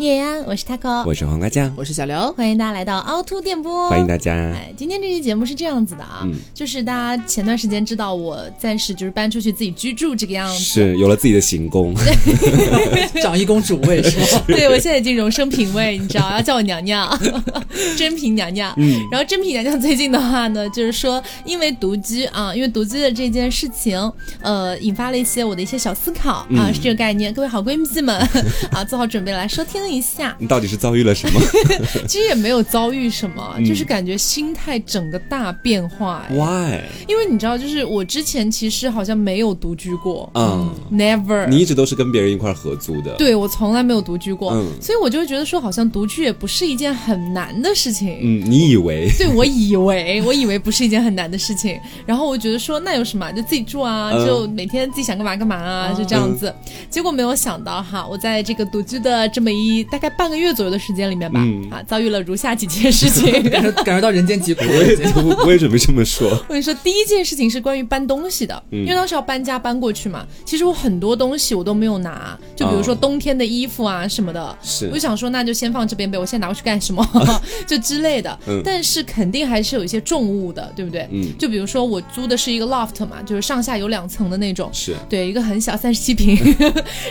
叶安，我是 taco，我是黄瓜酱，我是小刘，欢迎大家来到凹凸电波，欢迎大家。哎，今天这期节目是这样子的啊，嗯。就是大家前段时间知道我暂时就是搬出去自己居住这个样子，是有了自己的行宫，长一公主位是吗？对我现在已经荣升品位，你知道，要叫我娘娘，真品娘娘。嗯。然后真品娘娘最近的话呢，就是说因为独居啊，因为独居的这件事情，呃，引发了一些我的一些小思考啊，嗯。是这个概念。各位好闺蜜们。啊，做好准备来收听一下。你到底是遭遇了什么 其实也没有遭遇什么，嗯就是感觉心态整个大变化。哎？Why？因为你知道，就是我之前其实好像没有独居过、嗯，n e v e r 你一直都是跟别人一块合租的，，对我从来没有独居过，嗯所以我就会觉得说，好像独居也不是一件很难的事情。嗯，你以为？对，我以为，我以为不是一件很难的事情，然后我觉得说那有什么，就自己住啊，嗯就每天自己想干嘛干嘛啊，就这样子。结果没有想到哈，我在这个独居的这么一大概半个月左右的时间里面吧，嗯啊，遭遇了如下几件事情。感 受感受到人间疾苦我也。我我也准备这么说，我跟你说，第一件事情是关于搬东西的，因为当时要搬家搬过去嘛。其实我很多东西我都没有拿，就比如说哦冬天的衣服啊什么的，是我就想说那就先放这边呗，我现在拿过去干什么？就之类的。嗯但是肯定还是有一些重物的，对不对？嗯就比如说我租的是一个 loft 嘛，就是上下有两层的那种。是，对，一个很小，三十七平，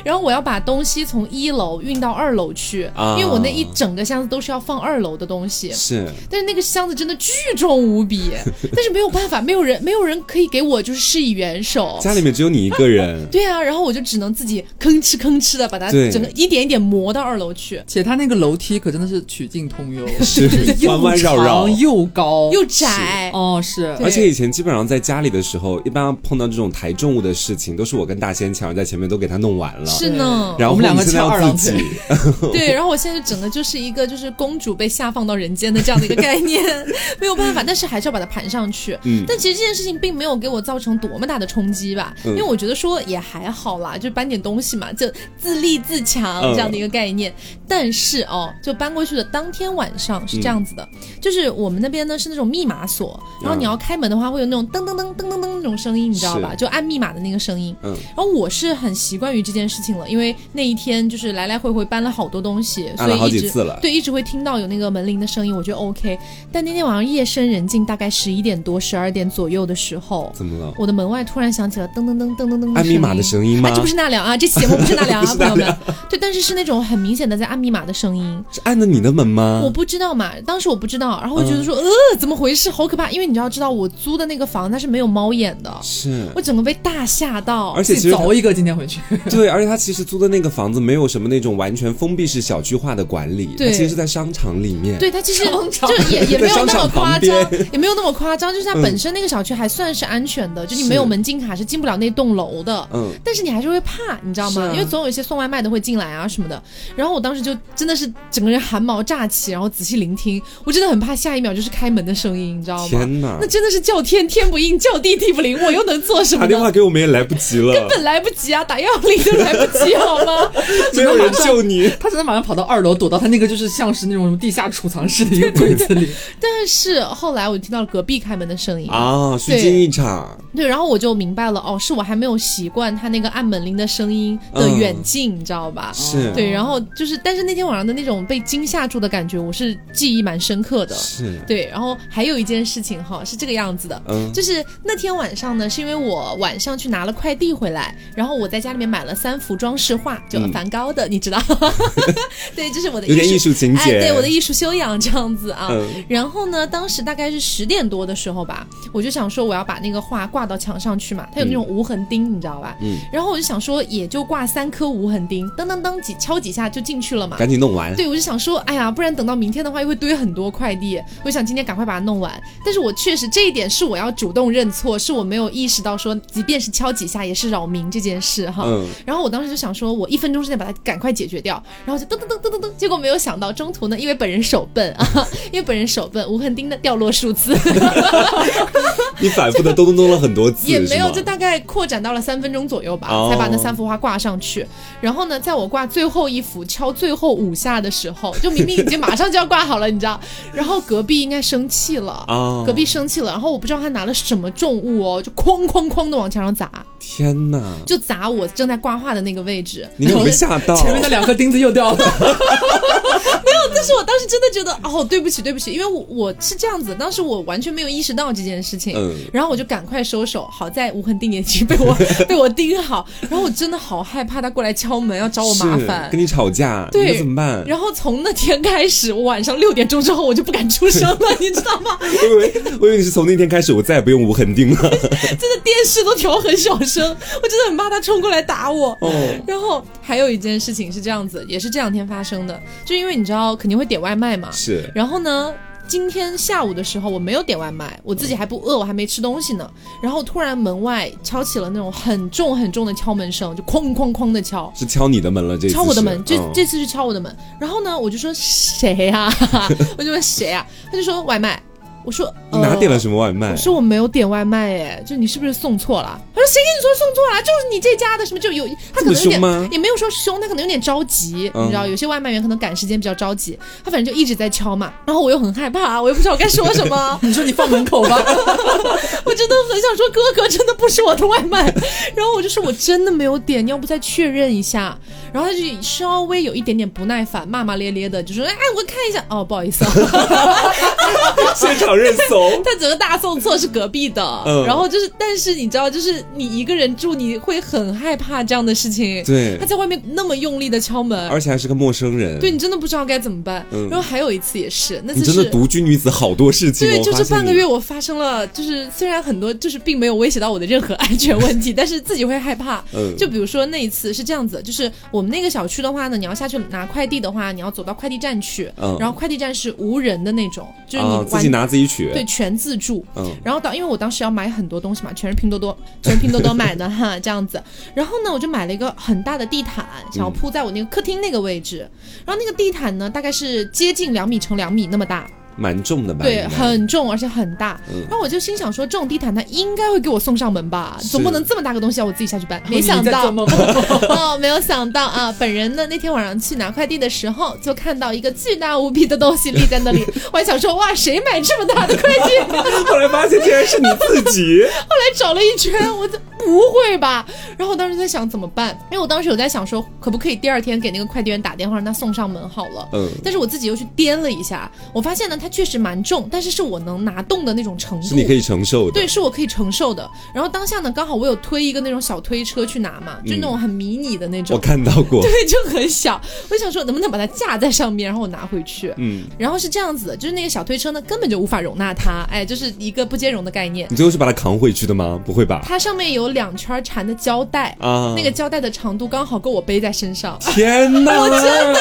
然后我要把东西从一楼运到二楼去，啊。因为我那一整个箱子都是要放二楼的东西。是，但是那个箱子真的巨重无比，但是没有办法，没有人，没有人可以给我就是施以援手。家里面只有你一个人，对啊，然后我就只能自己吭哧吭哧的把它整个一点一点磨到二楼去，且它那个楼梯可真的是曲径通幽，是又 弯弯绕绕。长又高，又窄。哦是。而且以前基本上在家里的时候，一般碰到这种抬重物的事情，都是我跟大仙抢在前面都给他弄完了。是呢，然后我们两个现在翘二郎要自己腿，对，然后我现在就整个就是一个就是公主被下放到人间的这样的一个概念，没有办法，但是还是要把它盘上去。嗯但其实这件事情并没有给我造成多么大的冲击吧，嗯因为我觉得说也还好啦，就搬点东西嘛，就自立自强嗯这样的一个概念。但是哦，就搬过去的当天晚上是这样子的，就是我们那边呢是那种密码锁，然后你要开门的话会有那种噔噔噔噔噔噔那种声音，你知道吧？就按密码的那个声音。嗯，然后我是很习惯于这件事情了，因为那一天就是来来回回搬了好多东西，按了好所以一直几次了。对，一直会听到有那个门铃的声音，我觉得 OK。但那天晚上夜深人静，大概十一点多、十二点左右的时候，怎么了？我的门外突然响起了噔噔噔噔噔噔按密码的声音吗？啊，这不是纳凉啊，这期节目不是纳凉啊，朋友们。对，但是是那种很明显的在按密码的声音，是按的你的门吗？我不知道嘛，当时我不知道，然后我觉得说，呃，怎么回事，好可怕，因为你知道，知道我租的那个房它是没有猫眼的，是，我整个被大吓到，而且其实凿一个今天回去，对，而且他其实租的那个房子没有什么那种完全封闭式小区化的管理，它对其实是在商场里面。对，它其实就也 也没有那么夸张，也没有那么夸张，就是它本身那个小区还算是安全的，就你没有门禁卡是进不了那栋楼的。嗯，但是你还是会怕，你知道吗？啊因为总有一些送外卖的会进来啊什么的。然后我当时就真的是整个人汗毛炸起，然后仔细聆听，我真的很怕下一秒就是开门的声音，你知道吗？天哪那！真的是叫天天不应，叫地地不灵，我又能做什么打电话？给我们也来不及了，根本来不及啊，打幺幺零都来不及，好吗？没有人救你。他只能马上跑到二楼，躲到他那个就是像是那种地下储藏室的一个柜子里。但是后来我听到了隔壁开门的声音啊，虚惊一场，对，然后我就明白了，哦，是我还没有习惯他那个按门铃的声音的远近，你知道吧？是，对，然后就是，但是那天晚上的那种被惊吓住的感觉，我是记忆蛮深刻的。是，对，然后还有一件事情哈，是这个样子的，嗯就是那天晚上呢，是因为我晚上去拿了快递回来，然后我在家里面买了三幅装饰画，就嗯梵高的，你知道？对，这是我的有点艺术情哎，节。对我的艺术修养这样子啊。嗯然后呢，当时大概是十点多的时候吧，我就想说我要把那个画挂到墙上去嘛，它有那种无痕钉，你知道吧？嗯，然后我就想说，也就挂三颗无痕钉，当当当几敲几下就进去了嘛。赶紧弄完。对，我就想说，哎呀，不然等到明天的话，又会堆很多快递。我想今天赶快把它弄完。但是我确实这一点是我要主动认错，是我没有意识到说，即便是敲几下也是扰民这件事哈。嗯然后我当时就想说，我一分钟之内把它赶快解决掉，然后就噔噔噔噔噔噔，结果没有想到中途呢，因为本人手笨啊，因为本人手笨，无痕钉的掉落数字。你反复的咚咚咚了很很多次，也没有，就大概扩展到了三分钟左右吧，哦才把那三幅画挂上去。然后呢，在我挂最后一幅敲最后五下的时候，就明明已经马上就要挂好了，你知道，然后隔壁应该生气了。啊，隔壁生气了，然后我不知道他拿了什么重物哦，就哐哐哐的往墙上砸，天哪，就砸我正在挂画的那个位置。你有没有吓到？前面那两颗钉子又掉了，但是我当时真的觉得，哦，对不起，对不起，因为我我是这样子，当时我完全没有意识到这件事情，嗯然后我就赶快收手。好在无痕定眼睛被我 被我盯好，然后我真的好害怕他过来敲门要找我麻烦跟。你吵架，对怎么办？然后从那天开始，我晚上六点钟之后我就不敢出声了，你知道吗？我以为我以为你是从那天开始，我再也不用无痕钉了。真的电视都调很小声，我真的很怕他冲过来打我。哦，然后还有一件事情是这样子，也是这两天发生的，就因为你知道肯定会点外卖嘛，是然后呢，今天下午的时候我没有点外卖，我自己还不饿，我还没吃东西呢。然后突然门外敲起了那种很重很重的敲门声，就哐哐哐的敲。是敲你的门了，这次敲我的门，这、嗯这次是敲我的门。然后呢，我就说谁呀、我就问谁呀、他就说外卖。我说你哪点了？什么外卖我？说我没有点外卖，哎，就你是不是送错了？他说谁跟你说送错了？就是你这家的什么就有他可能有点也没有说凶，他可能有点着急，嗯你知道，有些外卖员可能赶时间比较着急，他反正就一直在敲嘛。然后我又很害怕，我又不知道该说什么，你说你放门口吧，我真的很想说哥哥真的不是我的外卖，然后我就说我真的没有点，你要不再确认一下？然后他就稍微有一点点不耐烦，骂骂咧咧的，就说哎我看一下，哦不好意思啊，现场认怂。他整个大送错是隔壁的，嗯然后就是但是你知道，就是你一个人住，你会很害怕这样的事情。对他在外面那么用力的敲门，而且还是个陌生人。对你真的不知道该怎么办。嗯然后还有一次也是，那次你真的是。独居女子好多事情哦。对，就是半个月，我发生了，就是虽然很多，就是并没有威胁到我的任何安全问题，但是自己会害怕。嗯就比如说那一次是这样子，就是我们那个小区的话呢，你要下去拿快递的话，你要走到快递站去，嗯然后快递站是无人的那种，就是你啊，自己拿自己取。对，全自助。嗯，然后当因为我当时要买很多东西嘛，全是拼多多，全是拼多多买的 哈，这样子。然后呢，我就买了一个很大的地毯，想要铺在我那个客厅那个位置。然后那个地毯呢，大概是接近两米乘两米那么大，蛮重的吧？对，很重而且很大。嗯然后我就心想说，这种地毯它应该会给我送上门吧，总不能这么大个东西要我自己下去搬。没想到 哦，没有想到啊！本人呢那天晚上去拿快递的时候，就看到一个巨大无比的东西立在那里，我还想说哇，谁买这么大的快递？后来发现竟然是你自己。后来找了一圈，我就不会吧？然后我当时在想怎么办，因为我当时有在想说，可不可以第二天给那个快递员打电话让他送上门好了。嗯，但是我自己又去掂了一下，我发现呢，它确实蛮重，但是是我能拿动的那种程度。是你可以承受的。对，是我可以承受的。然后当下呢，刚好我有推一个那种小推车去拿嘛，就那种很迷你的那种我，看到过。对，就很小。我想说，能不能把它架在上面，然后我拿回去。嗯，然后是这样子的，就是那个小推车呢，根本就无法容纳它，哎，就是一个不兼容的概念。你最后是把它扛回去的吗？不会吧？它上面有两圈缠的胶带，啊，那个胶带的长度刚好够我背在身上。天哪！我真的，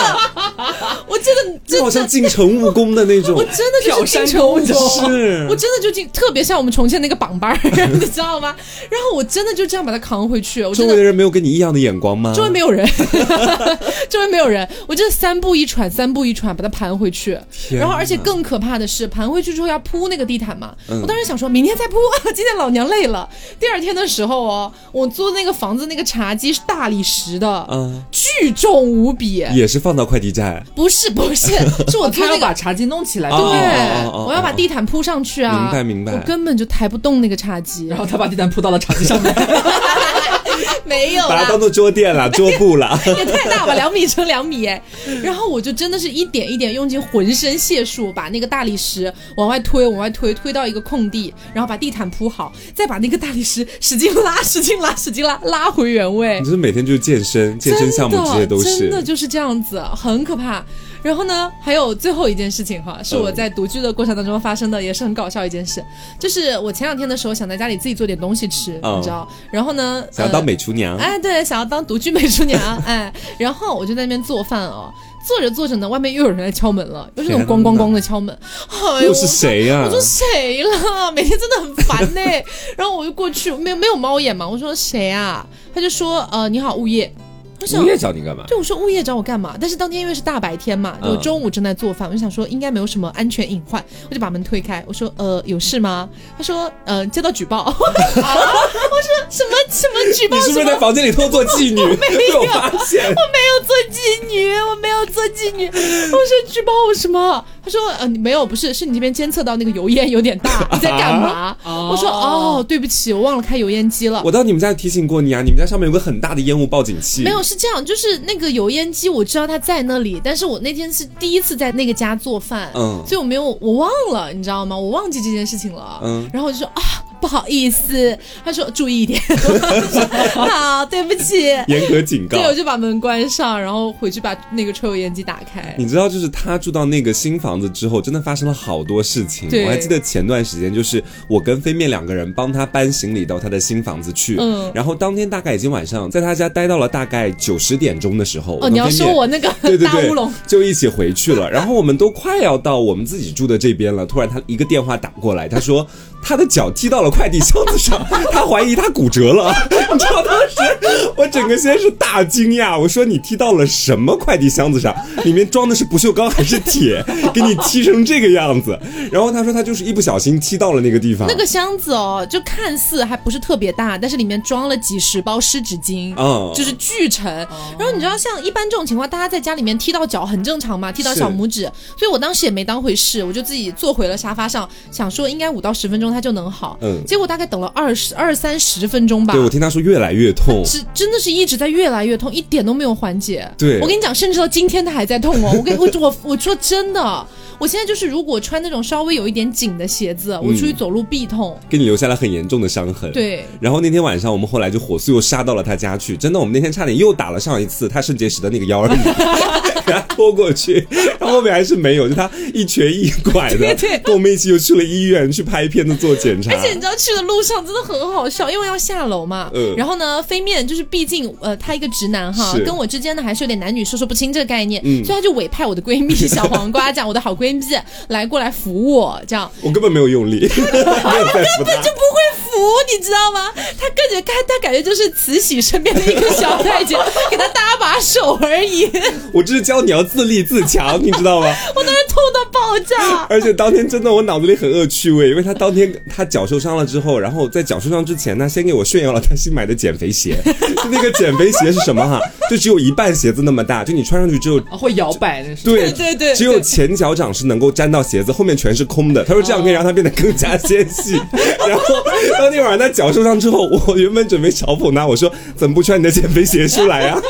我真的这好像进城务工的那种 我。真的就是进城武挑功，是我真的就进，特别像我们重庆那个榜班儿，你知道吗？然后我真的就这样把它扛回去，我。周围的人没有跟你一样的眼光吗？周围没有人，周围没有人，我真的三步一喘，三步一喘把它盘回去。然后，而且更可怕的是，盘回去之后要铺那个地毯嘛。嗯我当时想说，明天再铺，今天老娘累了。第二天的时候哦，我租的那个房子那个茶几是大理石的，嗯，巨重无比。也是放到快递站。不是不是，是我租他要那个。把茶几弄起来，哦对我要把地毯铺上去啊！明白明白我根本就抬不动那个茶几然，后他把地毯铺到了茶几上面，没有啦把它当，做桌垫了，桌布了。也太大吧，两米乘两米哎。然后我就真的是一点一点用尽浑身解数，把那个大理石往外推，往外推，推到一个空地，然后把地毯铺好，再把那个大理石使劲拉，使劲拉，使劲拉，拉回原位你。就是每天就是健身、健身项目这些都是真的。就是这样子，很可怕。然后呢，还有最后一件事情哈，是我在独居的过程当中发生的，也是很搞笑一件事。就是我前两天的时候想在家里自己做点东西吃，嗯。你知道，然后呢，想要当呃美厨娘，哎，对，想要当独居美厨娘，哎，然后我就在那边做饭哦，做着做着呢，外面又有人来敲门了，又是那种咣咣咣的敲门，哎呦，又是谁呀、我说谁了？每天真的很烦呢、然后我就过去，没有没有猫眼嘛，我说谁啊？他就说呃你好物业。我想物业找你干嘛？对，我说物业找我干嘛？但是当天因为是大白天嘛，就嗯中午正在做饭，我就想说应该没有什么安全隐患，我就把门推开，我说呃有事吗？他说呃接到举报，我说什么什么举报你是不？是在房间里偷做妓女？被我发现。我没有做妓女，我没有做妓女。我说举报我什么？他说呃你没有，不是，是你这边监测到那个油烟有点大，你在干嘛？啊我说哦对不起，我忘了开油烟机了。我到你们家提醒过你啊，你们家上面有个很大的烟雾报警器。没有，是这样，就是那个油烟机，我知道它在那里，但是我那天是第一次在那个家做饭，嗯所以我没有，我忘了，你知道吗？我忘记这件事情了，嗯然后我就说啊，不好意思，他说注意一点，好，对不起，严格警告对，。我就把门关上，然后回去把那个抽油烟机打开。你知道，就是他住到那个新房子之后，真的发生了好多事情。对我还记得前段时间，就是我跟飞面两个人帮他搬行李到他的新房子去。嗯然后当天大概已经晚上，在他家待到了大概九十点钟的时候，哦，你要说我那个 对对对大乌龙，，就一起回去了。然后我们都快要到我们自己住的这边了，突然他一个电话打过来，他说他的脚踢到了快递箱子上，他怀疑他骨折了。你知道当时我整个先是大惊讶，我说你踢到了什么快递箱子上？里面装的是不锈钢还是铁？给你踢成这个样子？然后他说他就是一不小心踢到了那个地方。那个箱子哦，就看似还不是特别大，但是里面装了几十包湿纸巾，嗯就是巨沉。然后你知道，像一般这种情况，大家在家里面踢到脚很正常嘛，踢到小拇指，所以我当时也没当回事，我就自己坐回了沙发上，想说应该五到十分钟它就能好。嗯结果大概等了二十二三十分钟吧对。我听他说越来越痛。是真的是一直在越来越痛，一点都没有缓解。对我跟你讲，甚至到今天他还在痛哦。我跟我我我说真的，我现在就是如果穿那种稍微有一点紧的鞋子，我出去走路必痛。给你留下了很严重的伤痕。对然后那天晚上，我们后来就火速又杀到了他家去。真的，我们那天差点又打了上一次他肾结石的那个幺二零，给他拖过去，他后后面还是没有，就他一瘸一拐的，对对跟我们一起又去了医院去拍片子做检查。而且你知道去的路上真的很好笑，因为要下楼嘛。嗯然后呢，飞面就是毕竟呃，他一个直男哈，跟我之间呢还是有点男女授受不亲这个概念，嗯所以他就委派我的闺蜜小黄瓜，这样我的好闺蜜来过来扶我，这样我根本没有用力，没有在扶他。就不会扶，你知道吗？他感觉他他感觉就是慈禧身边的一个小太监，给他搭把手而已。我这是教你要自立自强，你知道吗？我当时痛到爆炸。而且当天真的我脑子里很恶趣味，因为他当天他脚受伤了之后，然后在脚受伤之前呢，先给我炫耀了他新买的减肥鞋。就 那个减肥鞋是什么哈？就只有一半鞋子那么大，就你穿上去之后。啊会摇摆的是。对对对只有前脚掌是能够沾到鞋子，后面全是空的。他说这样可以让它变得更加纤细。然后当天晚上他脚受伤之后，我原本准备嘲讽他，我说怎么不穿你的减肥鞋出来啊？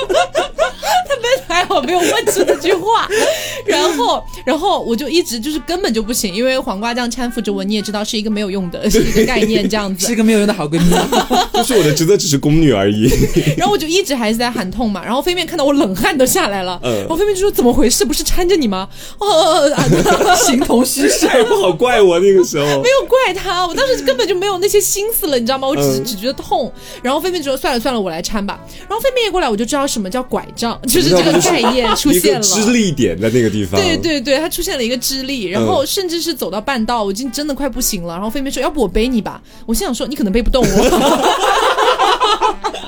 没有问出这句话，然后，然后我就一直就是根本就不行，因为黄瓜酱搀扶着我，你也知道是一个没有用的，是一个概念这样子。是一个没有用的好闺蜜。就是我的职责只是宫女而已。然后我就一直还是在喊痛嘛，然后飞面看到我冷汗都下来了，嗯然后飞面就说怎么回事？不是搀着你吗？哦，啊形同虚设。哎，不好怪我那个时候没。有怪他，我当时根本就没有那些心思了，你知道吗？我只、嗯只觉得痛。然后飞面就说算了算了，我来搀吧。然后飞面一过来，我就知道什么叫拐杖，就是这个概念 出现了。个支力点在那个地方。对对对，它出现了一个支力，然后甚至是走到半道，我已经真的快不行了。然后飞妹说：“要不我背你吧？”我心想说：“你可能背不动我。”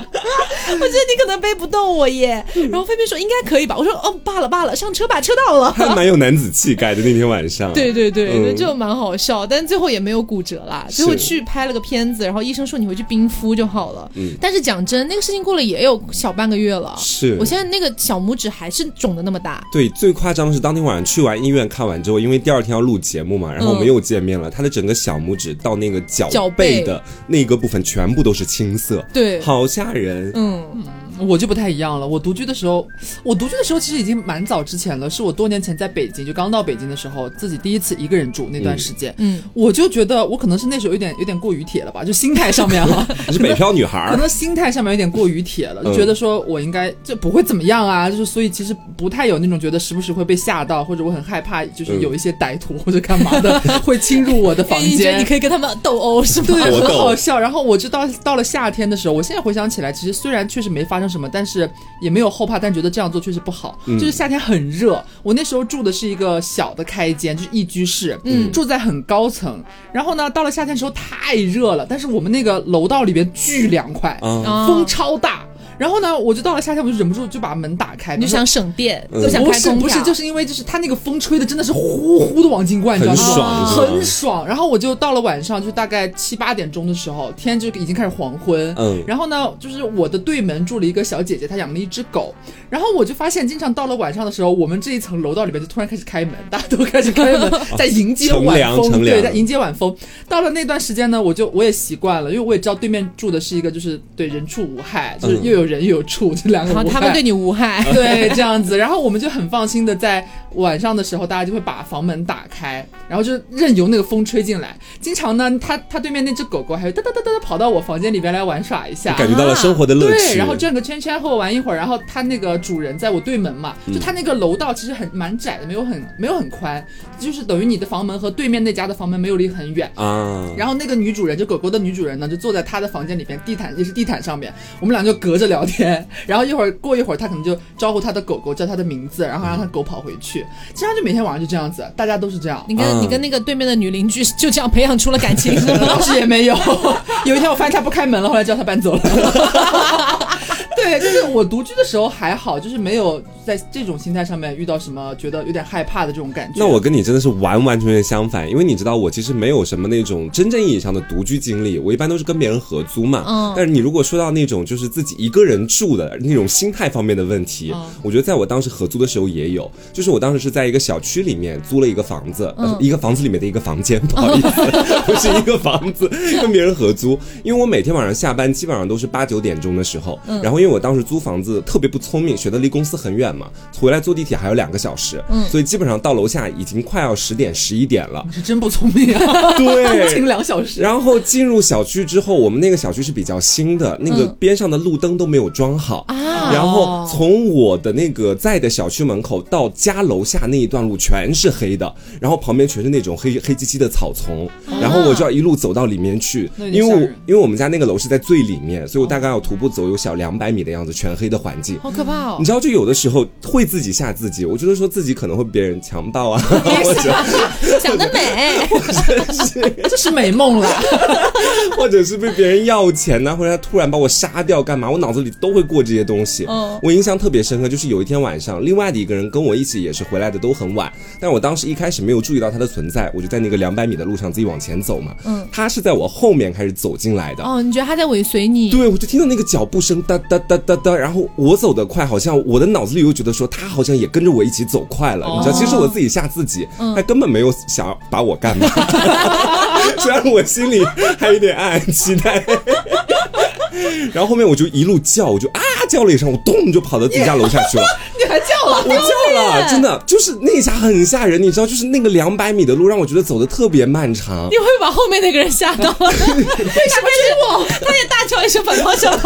我觉得你可能背不动我耶。然后菲菲说：“应该可以吧？”我说：“哦，罢了罢了，上车吧，车到了。”还蛮有男子气概的那天晚上。对对对，嗯就蛮好笑，但最后也没有骨折啦。最后去拍了个片子，然后医生说你回去冰敷就好了。嗯但是讲真，那个事情过了也有小半个月了。是我现在那个小拇指还是肿的那么大。对，最夸张的是当天晚上去完医院看完之后，因为第二天要录节目嘛，然后我们嗯又见面了。他的整个小拇指到那个脚背的那个部分全部都是青色，对，好吓人。嗯，嗯。我就不太一样了。我独居的时候，我独居的时候其实已经蛮早之前了，是我多年前在北京，就刚到北京的时候，自己第一次一个人住那段时间，嗯，我就觉得我可能是那时候有点 有点过于铁了吧，就心态上面哈，你 是北漂女孩儿，可能心态上面有点过于铁了，就嗯觉得说我应该就不会怎么样啊，就是所以其实不太有那种觉得时不时会被吓到，或者我很害怕，就是有一些歹徒或者干嘛的 会侵入我的房间你你。可以跟他们斗殴是吗？对，很好笑。然后我就到到了夏天的时候，我现在回想起来，其实虽然确实没发生什么，但是也没有后怕，但觉得这样做确实不好。就是夏天很热，我那时候住的是一个小的开间，就是一居室，嗯住在很高层。然后呢，到了夏天的时候太热了，但是我们那个楼道里边巨凉快，风超大。然后呢，我就到了夏天，我就忍不住就把门打开，你就想省电，嗯就想不是不是，开空调，就是因为就是它那个风吹的真的是呼呼的往进灌，你知道很吗？爽很爽。然后我就到了晚上，就大概七八点钟的时候，天就已经开始黄昏。嗯然后呢，就是我的对门住了一个小姐姐，她养了一只狗。然后我就发现，经常到了晚上的时候，我们这一层楼道里面就突然开始开门，大家都开始开门，在迎接晚风，对，在迎接晚风。到了那段时间呢，我就我也习惯了，因为我也知道对面住的是一个就是对人畜无害，就是嗯又有人又有畜，这 两个无害。然后他们对你无害，对，这样子，然后我们就很放心的在晚上的时候，大家就会把房门打开，然后就任由那个风吹进来。经常呢，他他对面那只狗狗还会哒哒哒哒哒跑到我房间里边来玩耍一下。感觉到了生活的乐趣。对，然后转个圈圈和我玩一会儿，然后它那个主人在我对门嘛，就它那个楼道其实很蛮窄的，没有很没有很宽，就是等于你的房门和对面那家的房门没有离很远。啊，然后那个女主人，就狗狗的女主人呢，就坐在她的房间里边，地毯也是地毯上面，我们俩就隔着聊天。然后一会儿过一会儿，他可能就招呼他的狗狗，叫他的名字，然后让他狗跑回去。经常就每天晚上就这样子，大家都是这样。你跟、嗯你跟那个对面的女邻居就这样培养出了感情，是吗当时也没有。有一天我发现他不开门了，后来叫他搬走了。对，就是我独居的时候还好，就是没有在这种心态上面遇到什么觉得有点害怕的这种感觉。那我跟你真的是完完全全相反，因为你知道我其实没有什么那种真正意义上的独居经历，我一般都是跟别人合租嘛。嗯但是你如果说到那种就是自己一个人住的那种心态方面的问题，嗯我觉得在我当时合租的时候也有，就是我当时是在一个小区里面租了一个房子，呃一个房子里面的一个房间，不好意思，不是一个房子，跟别人合租。因为我每天晚上下班基本上都是八九点钟的时候，然后因为我当时租房子特别不聪明，学的离公司很远嘛，回来坐地铁还有两个小时，嗯所以基本上到楼下已经快要十点十一点了。是真不聪明啊，对 两小时。然后进入小区之后，我们那个小区是比较新的，那个边上的路灯都没有装好。啊然后从我的那个在的小区门口到家楼下那一段路全是黑的，然后旁边全是那种黑黑漆漆的草丛，然后我就要一路走到里面去，因为我因为我们家那个楼是在最里面，所以我大概要徒步走有小两百米的样子，全黑的环境。好可怕哦你！知道，就有的时候会自己吓自己，我觉得说自己可能会被别人强暴啊，或者想得美 这是美梦了，或者是被别人要钱呐、或者他突然把我杀掉干嘛，我脑子里都会过这些东西。嗯我印象特别深刻，就是有一天晚上，另外的一个人跟我一起也是回来的都很晚，但我当时一开始没有注意到他的存在，我就在那个两百米的路上自己往前走嘛。嗯，他是在我后面开始走进来的。哦，你觉得他在尾随你？对，我就听到那个脚步声哒哒哒哒哒哒，然后我走得快，好像我的脑子里又觉得说他好像也跟着我一起走快了，你知道，其实我自己吓自己，他根本没有想要把我干嘛，虽然我心里还有点暗暗期待。然后后面我就一路叫，我就啊叫了一声，我咚就跑到自己家楼下去了。我叫了，真的就是那一下很吓人，你知道，就是那个两百米的路让我觉得走的特别漫长。你会把后面那个人吓到吗？为什么是我？他也大叫一声“反方向”，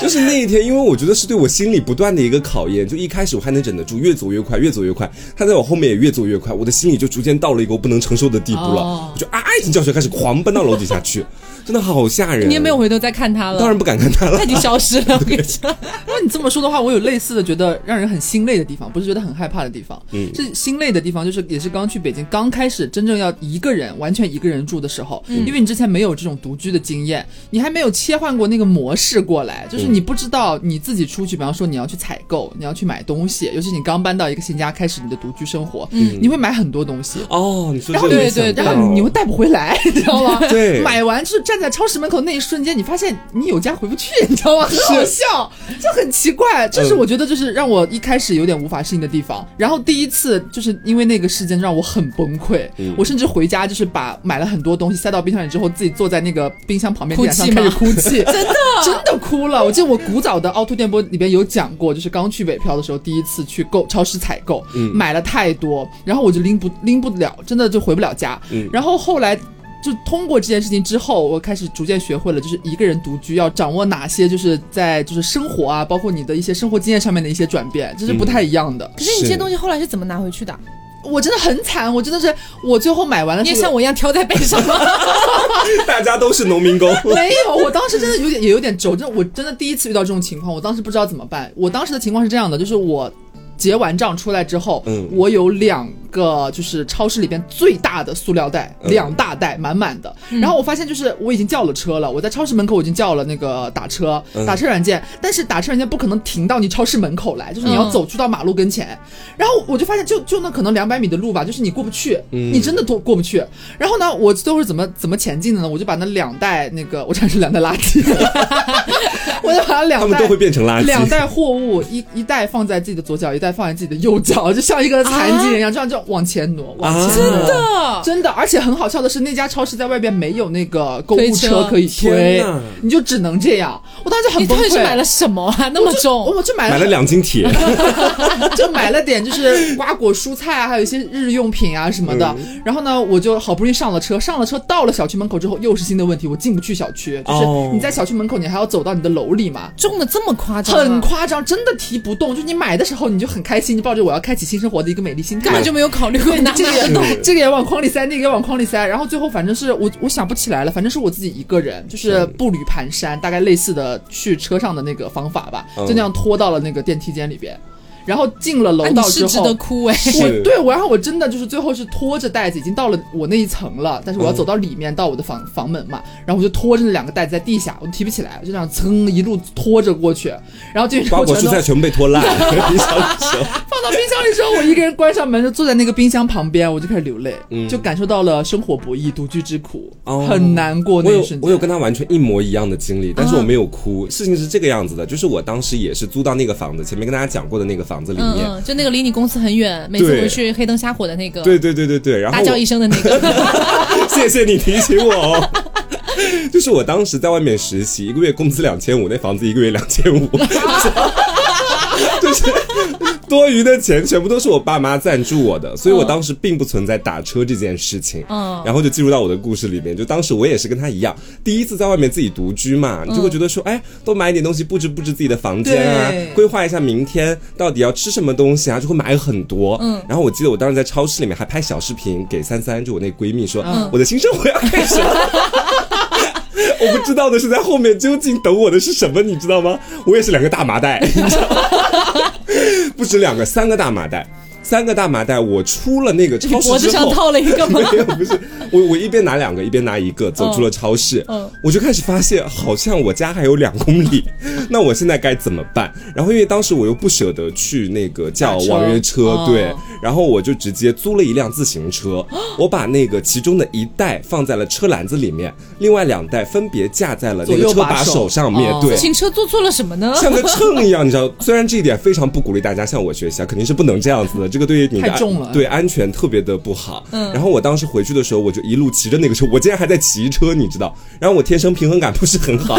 就是那一天，因为我觉得是对我心理不断的一个考验。就一开始我还能忍得住，越走越快，越走越快。他在我后面也越走越快，我的心里就逐渐到了一个我不能承受的地步了。哦我就啊一声叫出来，开始狂奔到楼底下去，真的好吓人。你也没有，回头再看他了，当然不敢看他了他。已经消失了。我跟你说，如果你这么说的话，我有类似的觉得让人很心累的地方，不是觉得很害怕的地方，嗯是心累的地方，就是也是刚去北京，刚开始真正要一个人完全一个人住的时候，嗯因为你之前没有这种独居的经验，你还没有切换过那个模式过来，就是你不知道你自己出去，比方说你要去采购，你要去买东西，尤其你刚搬到一个新家，开始你的独居生活，你会买很多东西。哦，你说然后对对然后你会带不回来，你知道吗？对买完就是站在超市门口那一瞬间，你发现你有家回不去，你知道吗？很好笑，就很奇怪。这是我觉得就是让我一开始有点无法适应的地方。然后第一次就是因为那个事件让我很崩溃，嗯我甚至回家就是把买了很多东西塞到冰箱里之后，自己坐在那个冰箱旁边哭泣开始哭泣，真的真的哭了。我记得我古早的凹凸电波里边有讲过，就是刚去北漂的时候，第一次去购超市采购，嗯买了太多，然后我就拎不拎不了，真的就回不了家。嗯然后后来。就通过这件事情之后，我开始逐渐学会了，就是一个人独居要掌握哪些，就是在就是生活啊，包括你的一些生活经验上面的一些转变，这是不太一样的。可是你这些东西后来是怎么拿回去的？我真的很惨，我真的是我最后买完了、你也像我一样挑在背上吗？大家都是农民工。没有，我当时真的有点也有点轴，真的我真的第一次遇到这种情况，我当时不知道怎么办。我当时的情况是这样的，就是我。结完账出来之后，嗯我有两个就是超市里边最大的塑料袋，嗯两大袋满满的。然后我发现就是我已经叫了车了，我在超市门口我已经叫了那个打车、嗯打车软件，但是打车软件不可能停到你超市门口来，就是你要嗯走出到马路跟前。然后我就发现就就那可能两百米的路吧，就是你过不去，嗯你真的过过不去。然后呢，我都是怎么怎么前进的呢？我就把那两袋那个，我产生两袋垃圾，我就把它两袋他们都会变成垃圾。两袋货物，一一袋放在自己的左脚，一袋放在自己的右脚，就像一个残疾人一样，这样就往前挪，往前挪。啊真的真的，而且很好笑的是，那家超市在外边没有那个购物车车可以推，你就只能这样。我当时就很你崩溃。到底是买了什么啊？那么重？我就买了买了两斤铁，就买了点就是瓜果蔬菜啊，还有一些日用品啊什么的。嗯然后呢，我就好不容易上了车，上了车到了小区门口之后，又是新的问题，我进不去小区，就是哦你在小区门口，你还要走到你的楼里嘛。重的这么夸张啊？很夸张，真的提不动。就你买的时候，你就很开心，你抱着我要开启新生活的一个美丽心态根本。就没有考虑过拿这个也。这个也往筐里塞，那个也往筐里塞，然后最后反正是我我想不起来了，反正是我自己一个人，就是步履蹒跚，大概类似的去车上的那个方法吧，嗯。就那样拖到了那个电梯间里边，然后进了楼啊你道之后是值得。哭哎！是我对我，然后我真的就是最后是拖着袋子，已经到了我那一层了，但是我要嗯走到里面，到我的房房门嘛，然后我就拖着那两个袋子在地下，我提不起来，我就这样蹭一路拖着过去，然后这瓜果蔬菜全部被拖烂，你想手。放到冰箱里之后，我一个人关上门，就坐在那个冰箱旁边，我就开始流泪，嗯就感受到了生活不易、独居之苦，哦很难过我有那一瞬间。我有跟他完全一模一样的经历，但是我没有哭。事情是这个样子的，就是我当时也是租到那个房子，前面跟大家讲过的那个房子里面。嗯嗯，就那个离你公司很远，每次回去黑灯瞎火的那个，对对对对对，然后大叫一声的那个。谢谢你提醒我哦。就是我当时在外面实习，一个月工资两千五，那房子一个月两千五，就 是多余的钱全部都是我爸妈赞助我的，所以我当时并不存在打车这件事情。嗯然后就进入到我的故事里面，就当时我也是跟他一样，第一次在外面自己独居嘛，你就会觉得说，哎，多买一点东西布置布置自己的房间啊，规划一下明天到底要吃什么东西啊，就会买很多。嗯然后我记得我当时在超市里面还拍小视频给三三，就我那闺蜜说，嗯我的新生活要开始了。我不知道的是，在后面究竟等我的是什么，你知道吗？我也是两个大麻袋，你知道吗？不止两个，三个大麻袋，三个大麻袋。我出了那个超市脖子之后，上套了一个吗？没有，不是我，我一边拿两个，一边拿一个，走出了超市。嗯我就开始发现，好像我家还有两公里，那我现在该怎么办？然后因为当时我又不舍得去那个叫网约车，哦对，然后我就直接租了一辆自行车，我把那个其中的一袋放在了车篮子里面，另外两袋分别架在了那个车把手手上面，哦对自。行车做错了什么呢？像个秤一样，你知道，虽然这一点非常不鼓励大家向我学习啊，肯定是不能这样子的，这个对于你的太重了对安全特别的不好。嗯然后我当时回去的时候，我就一路骑着那个车，我竟然还在骑车，你知道？然后我天生平衡感不是很好，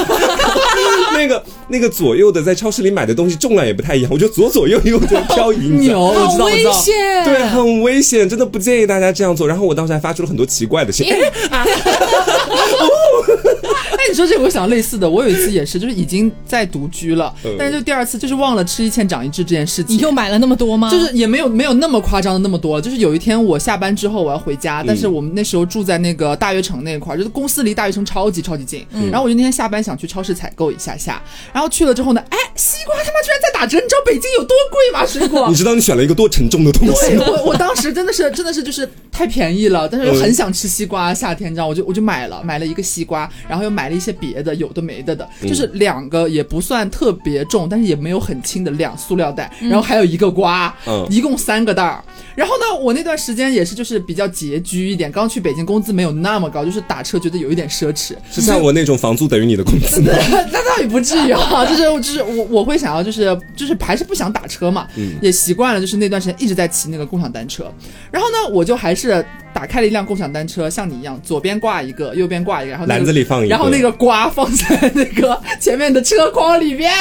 那个那个左右的在超市里买的东西重量也不太一样，我就左左右右的漂移，你知牛，我知道，我好危知道。险！对，很危险，真的不建议大家这样做。然后我当时还发出了很多奇怪的声音，哎，你说这个，我想类似的，我有一次也是，就是已经在独居了，嗯但是就第二次就是忘了吃一堑长一智这件事情。你又买了那么多吗？就是也没有没有那么夸张的那么多，就是有一天我下班之后我要回家，但是我们那时候住在那个大悦城那块儿，就是公司离大悦城超级超级近。然后我就那天下班想去超市采购一下下，然后去了之后呢，哎，西瓜他妈居然在打折，你知道北京有多贵吗？水果 你。知道你选了一个多沉重的东西对？我，我当时真的是真的是就是太便宜了，但是又很想吃西瓜，夏天你知道我就我就买了买了一个西瓜，然后又买了一些别的有的没的的，就是两个也不算特别重，但是也没有很轻的两塑料袋，然后还有一个瓜，嗯一共三个袋儿。然后呢，我那段时间也是就是比较拮据一点，刚去北京工资没有那么高，就是打车觉得有一点奢侈，是像我那种房租等于你的工资。吗？那倒也不至于啊，就是就是我我会想要就是就是还是不想打车嘛，嗯。也习惯了，就是那段时间一直在骑那个共享单车，然后呢，我就还是打开了一辆共享单车，像你一样，左边挂一个，右边挂一个，然后、那个、篮子里放一个。然后那个瓜放在那个前面的车筐里边，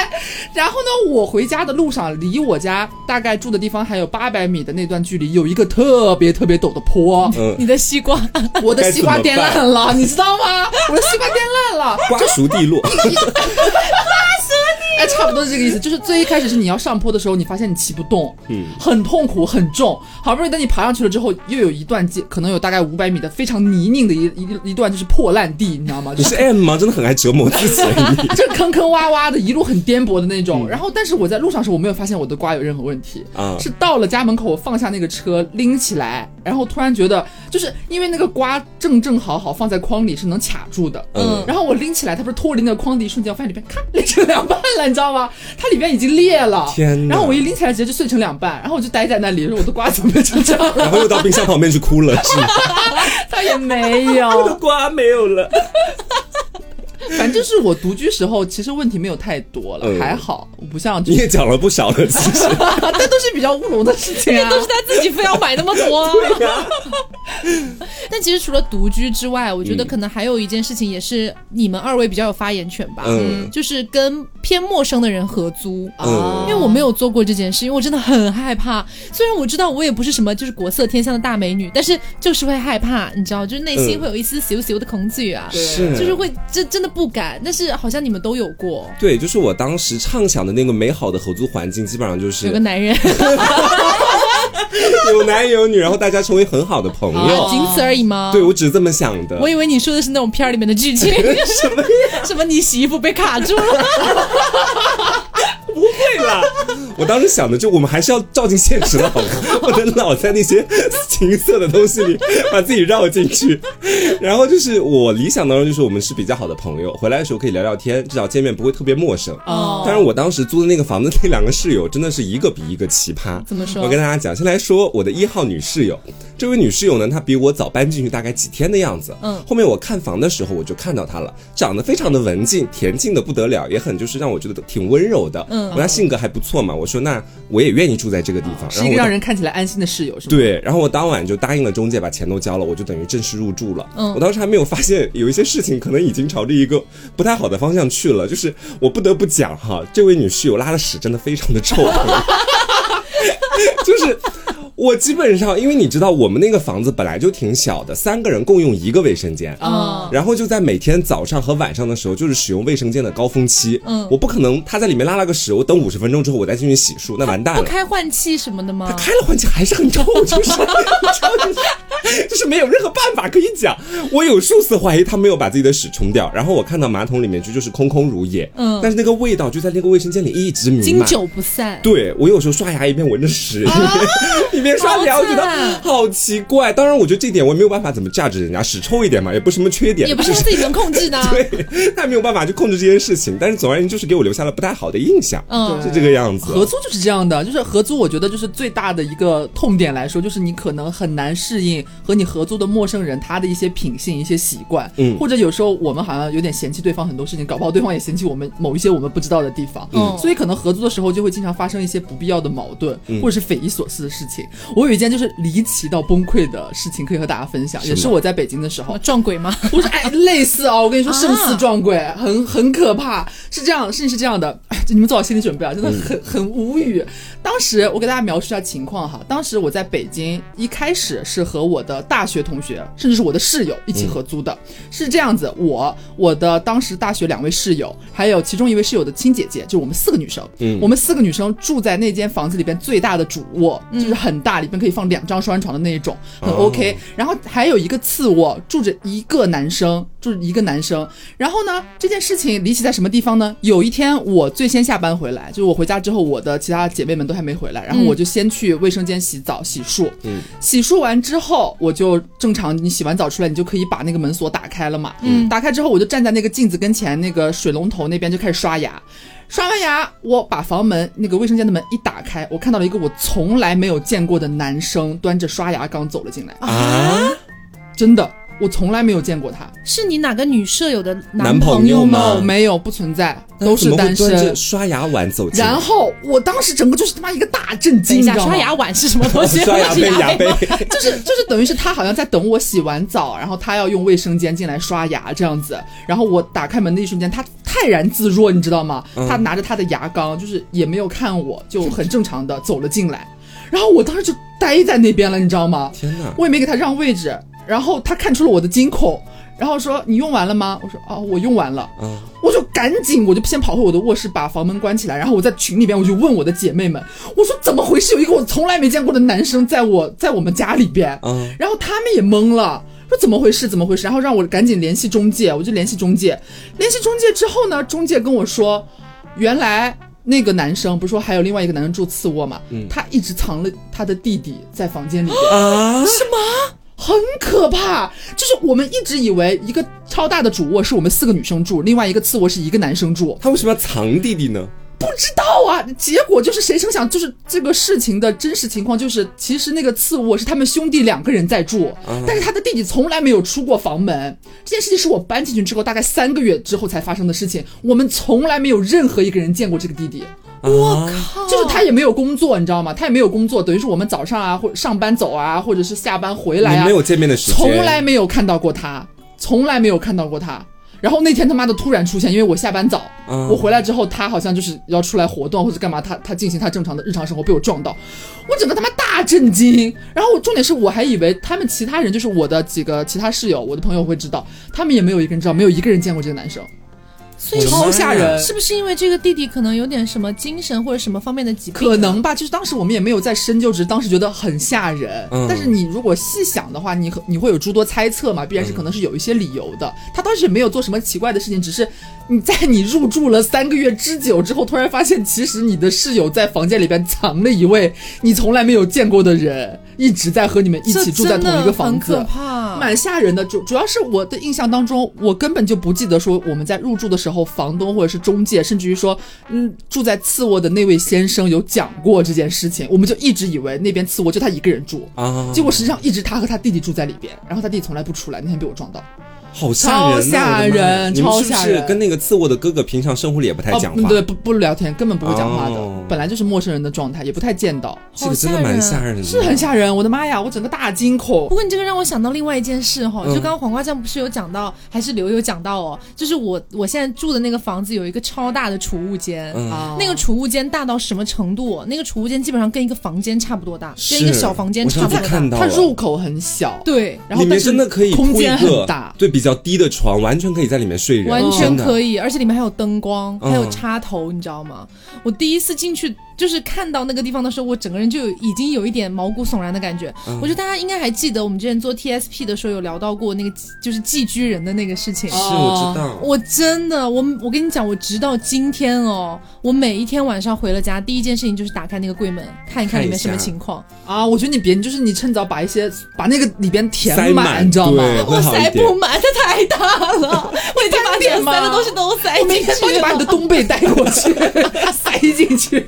然后呢，我回家的路上离我家大概住的地方还有八百米的那段距离，有一个特别特别陡的坡，嗯，你的西瓜，我的西瓜颠烂了，你知道吗？我的西瓜颠烂了，瓜熟蒂落，哎，差不多是这个意思。就是最一开始是你要上坡的时候，你发现你骑不动，嗯很痛苦，很重。好不容易等你爬上去了之后，又有一段阶，可能有大概五百米的非常泥泞的一一一段就是破烂地，你知道吗？就是你是 M 吗？真的很爱折磨自己。你这坑坑洼洼的，一路很颠簸的那嗯种。然后，但是我在路上的时候，我没有发现我的瓜有任何问题。啊是到了家门口，我放下那个车，拎起来，然后突然觉得，就是因为那个瓜正正好好放在筐里是能卡住的，嗯然后我拎起来，它不是脱离那个筐的一瞬间，我发现里边咔裂成两半了，你知道吗？它里边已经裂了，天哪然后我一拎起来，直接就碎成两半，然后我就待在那里，说我的瓜怎么变成这样？然后又到冰箱旁边去哭了，是吗？它也没有 我的，瓜没有了。反正就是我独居时候，其实问题没有太多了，嗯还好，我不像你也讲了不少了，其实。但都是比较乌龙的事情啊。都是他自己非要买那么多、但其实除了独居之外，我觉得嗯可能还有一件事情也是你们二位比较有发言权吧，嗯就是跟偏陌生的人合租。啊因为我没有做过这件事，因为我真的很害怕。虽然我知道我也不是什么就是国色天香的大美女，但是就是会害怕，你知道，就是内心嗯会有一丝羞羞的恐惧啊，对是就是会真真的不敢。但是好像你们都有过，对，就是我当时畅想的那个美好的合租环境，基本上就是有个男人，有男有女，然后大家成为很好的朋友。仅此而已吗？对，我只是这么想的。我以为你说的是那种片儿里面的剧情，什么什么你媳妇被卡住了，不会啦，我当时想的就我们还是要照进现实了，好吗？不能老在那些情色的东西里把自己绕进去。然后就是我理想当中就是我们是比较好的朋友，回来的时候可以聊聊天，至少见面不会特别陌生。哦当然，我当时租的那个房子，那两个室友真的是一个比一个奇葩。怎么说我跟大家讲，先来说我的一号女室友。这位女室友呢，她比我早搬进去大概几天的样子。嗯后面我看房的时候，我就看到她了，长得非常的文静，恬静的不得了，也很就是让我觉得挺温柔的。嗯我说她性格还不错嘛，我说那我也愿意住在这个地方。是一个让人看起来安心的室友，是吗？对，然后我当晚就答应了中介，把钱都交了，我就等于正式入住了。嗯我当时还没有发现有一些事情可能已经朝着一个不太好的方向去了，就是我不得不讲哈，这位女室友拉的屎真的非常的臭，就是。我基本上，因为你知道，我们那个房子本来就挺小的，三个人共用一个卫生间，啊然后就在每天早上和晚上的时候，就是使用卫生间的高峰期。嗯我不可能他在里面拉了个屎，我等五十分钟之后我再进去洗漱，那完蛋了。不开换气什么的吗？他开了换气还是很臭，就是 就是就是没有任何办法可以讲。我有数次怀疑他没有把自己的屎冲掉，然后我看到马桶里面就就是空空如也，嗯但是那个味道就在那个卫生间里一直弥漫。经久不散。对我有时候刷牙一边闻着屎，一边、一边刷牙，好我觉得好奇怪。当然，我觉得这点我也没有办法怎么价值人家，屎臭一点嘛，也不是什么缺点，也不是他自己能控制的啊。对，他也没有办法去控制这件事情。但是总而言之，就是给我留下了不太好的印象，嗯是这个样子。合租就是这样的，就是合租，我觉得就是最大的一个痛点来说，就是你可能很难适应和你合租的陌生人他的一些品性、一些习惯，嗯或者有时候我们好像有点嫌弃对方很多事情，搞不好对方也嫌弃我们某一些我们不知道的地方，嗯所以可能合租的时候就会经常发生一些不必要的矛盾，嗯或者是匪夷所思的事情。我有一件就是离奇到崩溃的事情可以和大家分享，也是我在北京的时候。哦，撞鬼吗？不是，哎，类似哦，我跟你说，胜似撞鬼，很很可怕。是这样，事情是这样的，哎，就你们做好心理准备啊，真的很、很无语。当时我给大家描述一下情况哈，当时我在北京，一开始是和我的大学同学，甚至是我的室友一起合租的，是这样子，我我的当时大学两位室友，还有其中一位室友的亲姐姐，就是我们四个女生，嗯。我们四个女生住在那间房子里边最大的主卧，就是很大，里边可以放两张双人床的那一种，很哦 OK。然后还有一个次卧住着一个男生，住着一个男生。然后呢，这件事情离奇在什么地方呢？有一天我最先下班回来，就是我回家之后，我的其他姐妹们都还没回来，然后我就先去卫生间洗澡洗漱。嗯，洗漱完之后，我就正常，你洗完澡出来，你就可以把那个门锁打开了嘛。嗯打开之后，我就站在那个镜子跟前，那个水龙头那边就开始刷牙。刷完牙，我把房门那个卫生间的门一打开，我看到了一个我从来没有见过的男生端着刷牙缸走了进来。啊，真的，我从来没有见过他。是你哪个女舍友的男朋朋友吗哦，没有，不存在，都是怎么会单端着身。刷牙碗走进？然后我当时整个就是他妈一个大震惊，你知道吗刷牙碗是什么东西？刷牙杯、牙杯，就是就是等于是他好像在等我洗完澡，然后他要用卫生间进来刷牙这样子，然后我打开门的一瞬间，他泰然自若，你知道吗？嗯他拿着他的牙缸，就是也没有看我，就很正常的走了进来，然后我当时就呆在那边了，你知道吗？天哪！我也没给他让位置，然后他看出了我的惊恐。然后说你用完了吗？我说哦，我用完了。嗯我就赶紧，我就先跑回我的卧室，把房门关起来。然后我在群里边，我就问我的姐妹们，我说怎么回事？有一个我从来没见过的男生在我在我们家里边，嗯然后他们也懵了。说怎么回事？怎么回事？然后让我赶紧联系中介，我就联系中介。联系中介之后呢，中介跟我说，原来那个男生不是说还有另外一个男生住次卧嘛，他一直藏了他的弟弟在房间里边。啊，很可怕。就是我们一直以为一个超大的主卧是我们四个女生住，另外一个次卧是一个男生住，他为什么要藏弟弟呢？不知道啊。结果就是谁成想，就是这个事情的真实情况就是，其实那个次卧是他们兄弟两个人在住，但是他的弟弟从来没有出过房门。这件事情是我搬进去之后大概三个月之后才发生的事情，我们从来没有任何一个人见过这个弟弟。我靠就是他也没有工作，你知道吗？他也没有工作，等于是我们早上啊，或者上班走啊，或者是下班回来啊，你没有见面的时间，从来没有看到过他，从来没有看到过他。然后那天他妈的突然出现，因为我下班早，嗯我回来之后，他好像就是要出来活动或者干嘛，他他进行他正常的日常生活，被我撞到，我整个他妈大震惊。然后重点是我还以为他们其他人就是我的几个其他室友，我的朋友会知道，他们也没有一个人知道，没有一个人见过这个男生。所以超吓人是不是因为这个弟弟可能有点什么精神或者什么方面的疾病？可能吧，就是当时我们也没有在深究，只是当时觉得很吓人。嗯但是你如果细想的话，你你会有诸多猜测嘛，必然是可能是有一些理由的。他当时也没有做什么奇怪的事情，只是你在你入住了三个月之久之后，突然发现其实你的室友在房间里边藏了一位你从来没有见过的人，一直在和你们一起住在同一个房子很可。怕。蛮吓人的，主主要是我的印象当中，我根本就不记得说我们在入住的时候，房东或者是中介，甚至于说，嗯，住在次卧的那位先生有讲过这件事情，我们就一直以为那边次卧就他一个人住，啊，结果实际上一直他和他弟弟住在里边，然后他弟弟从来不出来，那天被我撞到，好吓人吓我的妈呀人你们是不是超吓人。跟那个次卧的哥哥平常生活里也不太讲话？哦、对，不不聊天，根本不会讲话的，哦。本来就是陌生人的状态，也不太见到，这个真的蛮吓人的，是很吓人，我的妈呀，我整个大惊恐。不。过你这个让我想到另外一件事哈，嗯。就刚刚黄瓜酱不是有讲到，还是刘有讲到哦，就是我我现在住的那个房子有一个超大的储物间，嗯。啊。那个储物间大到什么程度？那个储物间基本上跟一个房间差不多大，跟一个小房间差不多大。它入口很小，对，然后但是里面真的可以空间很大，对比较低的床，完全可以在里面睡人，完全可以，而且里面还有灯光，嗯还有插头，你知道吗？我第一次进去就是看到那个地方的时候，我整个人就已经有一点毛骨悚然的感觉。嗯我觉得大家应该还记得，我们之前做 TSP 的时候有聊到过那个就是寄居人的那个事情。是我知道，我真的，我我跟你讲，我直到今天哦，我每一天晚上回了家，第一件事情就是打开那个柜门，看一看里面什么情况。啊，我觉得你别，就是你趁早把一些把那个里边填塞满你知道吗？我塞不满，它太大了，我已经把里面塞的东西都塞我明进去天帮你把你的了，冬被带过去，塞进去。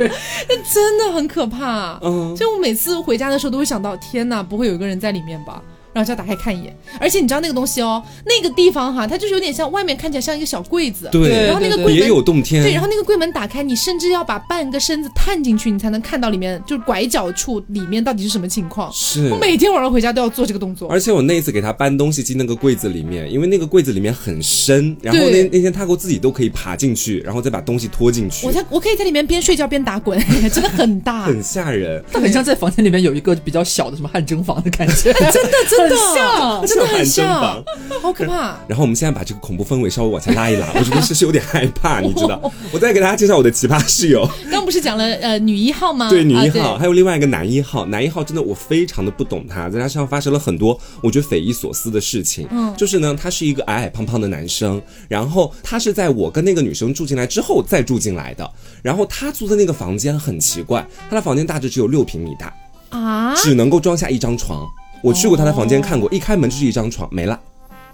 真的很可怕。嗯，就我每次回家的时候都会想到，天哪，不会有一个人在里面吧？然后就要打开看一眼。而且你知道那个东西哦，那个地方哈，它就是有点像外面看起来像一个小柜子，对，然后那个柜门有洞天，对，然后那个柜门打开，你甚至要把半个身子探进去，你才能看到里面，就是拐角处里面到底是什么情况。是。我每天晚上回家都要做这个动作。而且我那一次给他搬东西进那个柜子里面，因为那个柜子里面很深，然后那那天他给我自己都可以爬进去，然后再把东西拖进去。我，在我可以在里面边睡觉边打滚，真的很大，很吓人，他很像在房间里面有一个比较小的什么汗蒸房的感觉，真的真的很像。真的很像好可怕。然后我们现在把这个恐怖氛围稍微往下拉一拉，我觉得 是是有点害怕，你知道？我再给大家介绍我的奇葩室友，刚不是讲了呃女一号吗？对女一啊号，还有另外一个男一号。男一号真的我非常的不懂他，在他身上发生了很多我觉得匪夷所思的事情。嗯，就是呢，他是一个矮矮胖胖的男生，然后他是在我跟那个女生住进来之后再住进来的。然后他租的那个房间很奇怪，他的房间大致只有六平米大，啊，只能够装下一张床。我去过他的房间看过，一开门就是一张床，没了。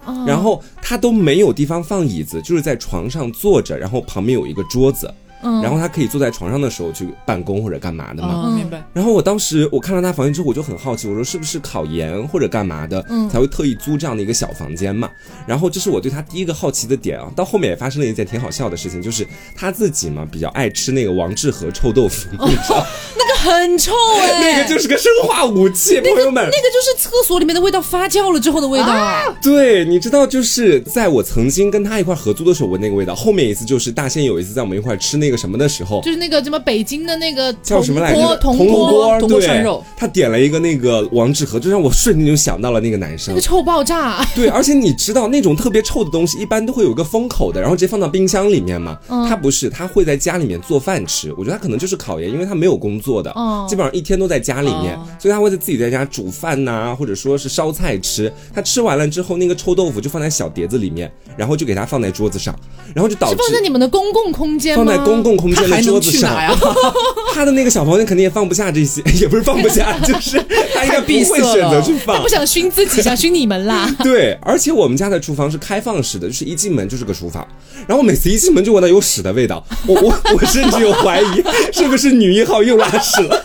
哦。然后他都没有地方放椅子，就是在床上坐着，然后旁边有一个桌子，嗯然后他可以坐在床上的时候去办公或者干嘛的嘛。白。然后我当时我看到他房间之后，我就很好奇，我说是不是考研或者干嘛的，嗯才会特意租这样的一个小房间嘛？然后这是我对他第一个好奇的点啊。到后面也发生了一件挺好笑的事情，就是他自己嘛比较爱吃那个王致和臭豆腐，你知道，那个很臭哎，那个就是个生化武器，朋友们。那个就是厕所里面的味道发酵了之后的味道啊。对，你知道，就是在我曾经跟他一块合租的时候闻那个味道。后面一次就是大仙有一次在我们一块吃那个什么的时候，就是那个什么北京的那个叫什么来着？铜锅，铜锅对涮肉。他点了一个那个王致和，就让我瞬间就想到了那个男生那个。臭爆炸。对，而且你知道那种特别臭的东西，一般都会有个封口的，然后直接放到冰箱里面嘛。他不是，他会在家里面做饭吃。我觉得他可能就是考研，因为他没有工作的，哦基本上一天都在家里面，哦所以他会在自己在家煮饭呐、或者说是烧菜吃。他吃完了之后，那个臭豆腐就放在小碟子里面，然后就给他放在桌子上，然后就导致是放在你们的公共空间吗？放在公共空间的桌子上。呀？他的那个小房间肯定也放不下这些，也不是放不下，就是他应该不会选择去放不。想熏自己，想熏你们啦。对，而且我们家的厨房是开放式的，就是一进门就是个厨房，然后每次一进门就闻到有屎的味道，我我我甚至有怀疑是不是女一号又拉屎了。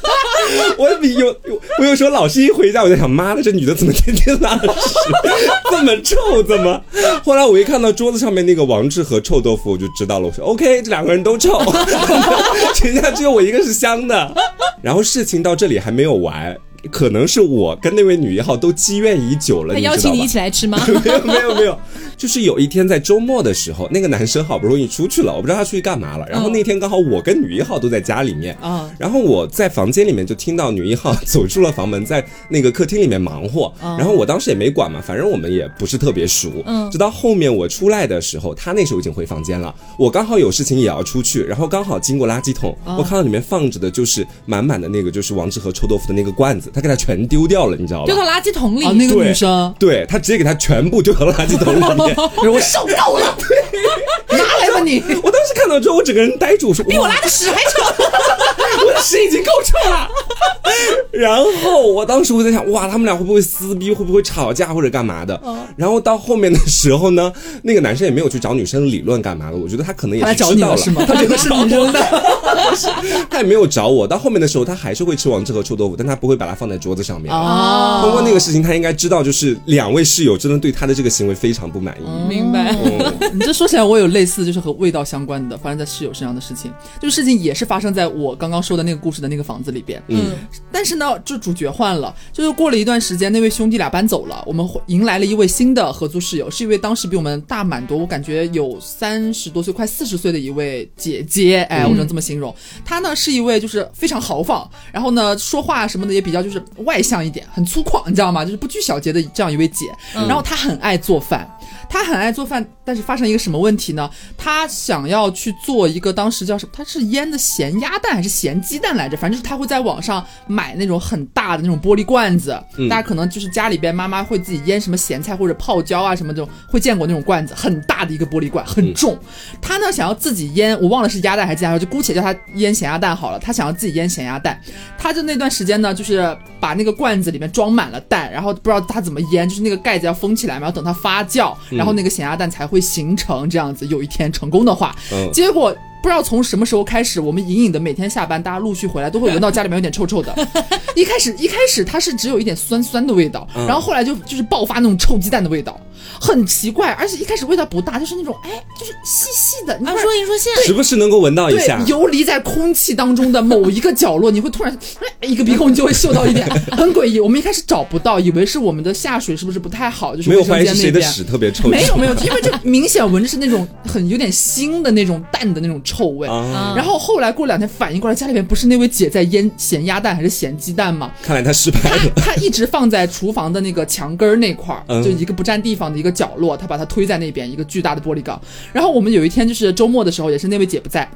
我有有我有时候老是一回家我就想，妈的，这女的怎么天天拉屎，这么臭，怎么？后来我一看到桌子上面那个王致和臭豆腐，我就知道了，我说 OK，这两个人都臭，全家只有我一个是香的。然后事情到这里还没有完。可能是我跟那位女一号都积怨已久了，他邀请你一起来吃吗？没有没有没有，就是有一天在周末的时候，那个男生好不容易出去了，我不知道他出去干嘛了。然后那天刚好我跟女一号都在家里面，啊然后我在房间里面就听到女一号走出了房门，在那个客厅里面忙活。然后我当时也没管嘛，反正我们也不是特别熟。嗯直到后面我出来的时候，他那时候已经回房间了，我刚好有事情也要出去，然后刚好经过垃圾桶，我看到里面放着的就是满满的那个就是王致和臭豆腐的那个罐子，他给他全丢掉了，你知道吧？丢到垃圾桶里。啊，那个女生，对他直接给他全部丢到了垃圾桶里面。我受够了，拿来吧你！我当时看到之后，我整个人呆住，我说比我拉的屎还臭。我的屎已经够臭了。然后我当时我在想，哇，他们俩会不会撕逼，会不会吵架或者干嘛的？然后到后面的时候呢，那个男生也没有去找女生理论干嘛的，我觉得他可能也他找是知道了？他觉得是女生的。他也没有找我。到后面的时候，他还是会吃王致和臭豆腐，但他不会把它放在桌子上面。哦通过那个事情，他应该知道，就是两位室友真的对他的这个行为非常不满意。明白。嗯你这说起来，我有类似就是和味道相关的发生在室友身上的事情。这个事情也是发生在我刚刚说的那个故事的那个房子里边。嗯，但是呢，就主角换了，就是过了一段时间，那位兄弟俩搬走了，我们迎来了一位新的合租室友，是一位当时比我们大蛮多，我感觉有三十多岁，快四十岁的一位姐姐。哎，我只能这么形容。她呢是一位就是非常豪放，然后呢说话什么的也比较就是外向一点，很粗犷，你知道吗？就是不拘小节的这样一位姐。然后她很爱做饭，她很爱做饭，但是发生一个什么问题呢？他想要去做一个当时叫什么？他是腌的咸鸭蛋还是咸鸡蛋来着？反正就是他会在网上买那种很大的那种玻璃罐子，大家可能就是家里边妈妈会自己腌什么咸菜或者泡椒啊什么这种，会见过那种罐子，很大的一个玻璃罐，很重。他呢想要自己腌，我忘了是鸭蛋还是鸡蛋，就姑且叫他腌咸鸭蛋好了。他想要自己腌咸鸭蛋，他就那段时间呢，就是把那个罐子里面装满了蛋，然后不知道他怎么腌，就是那个盖子要封起来嘛，要等它发酵，然后那个咸鸭蛋才会形成这样子。有一天成功的话，嗯结果。不知道从什么时候开始，我们隐隐的每天下班，大家陆续回来都会闻到家里面有点臭臭的。一开始一开始它是只有一点酸酸的味道，嗯然后后来就就是爆发那种臭鸡蛋的味道，很奇怪。而且一开始味道不大，就是那种哎，就是细细的。你说一说现在时不时能够闻到一下，。游离在空气当中的某一个角落，你会突然哎一个鼻孔你就会嗅到一点，很诡异。我们一开始找不到，以为是我们的下水是不是不太好，就是没有卫生怀疑是谁的间那边。屎特别臭，没有没有，因为这明显闻着是那种很有点腥的那种淡的那种臭味。啊！然后后来过两天反应过来，家里面不是那位姐在腌咸鸭蛋还是咸鸡蛋吗？看来她失败了。她一直放在厨房的那个墙根儿那块儿，嗯就一个不占地方的一个角落，他把它推在那边一个巨大的玻璃缸。然后我们有一天就是周末的时候，也是那位姐不在。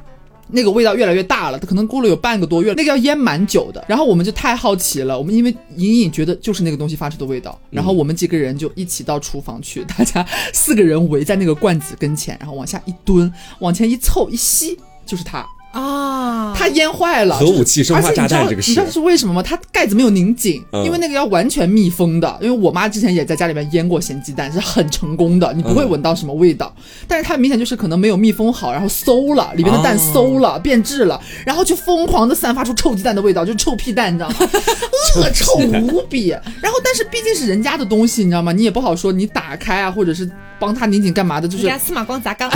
那个味道越来越大了，可能过了有半个多月，那个要腌蛮久的。然后我们就太好奇了，我们因为隐隐觉得就是那个东西发出的味道，然后我们几个人就一起到厨房去，大家四个人围在那个罐子跟前，然后往下一蹲，往前一凑一吸，就是它。啊，它腌坏了，核武器生化炸弹这个事而且你知道你知道是为什么吗？它盖子没有拧紧，嗯因为那个要完全密封的。因为我妈之前也在家里面腌过咸鸡蛋，是很成功的，你不会闻到什么味道。但是它明显就是可能没有密封好，然后馊了，里面的蛋哦馊了、变质了，然后就疯狂的散发出臭鸡蛋的味道，就是臭屁蛋，你知道吗？恶 臭无比。然后但是毕竟是人家的东西，你知道吗？你也不好说你打开啊，或者是帮他拧紧干嘛的，就是人家司马光砸缸，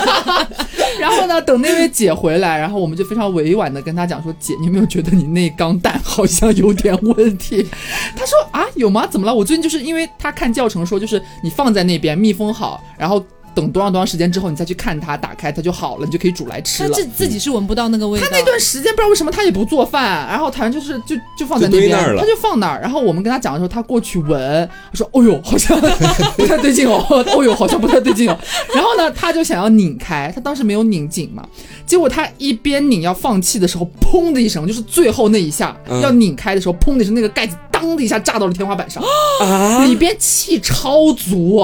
然后呢，等那位姐回来，然后我们就非常委婉的跟她讲说：“姐，你有没有觉得你那缸蛋好像有点问题？” 她说：“啊，有吗？怎么了？我最近就是因为她看教程说，就是你放在那边密封好，然后。”等多长多长时间之后，你再去看它，打开它就好了，你就可以煮来吃了。他自自己是闻不到那个味道。他那段时间不知道为什么他也不做饭，然后好像就是就就放在那边，他就放那儿。然后我们跟他讲的时候，他过去闻，他说：“哦呦，好像 不太对劲哦，哦呦，好像不太对劲哦。”然后呢，他就想要拧开，他当时没有拧紧嘛，结果他一边拧要放气的时候，砰的一声，就是最后那一下要拧开的时候，砰的一声，那个盖子。当的一下炸到了天花板上，里边气超足，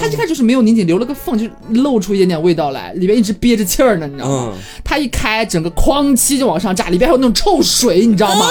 他一开始就是没有拧紧，留了个缝，就露出一点点味道来，里边一直憋着气儿呢，你知道吗？他一开，整个哐叽就往上炸，里边还有那种臭水，你知道吗？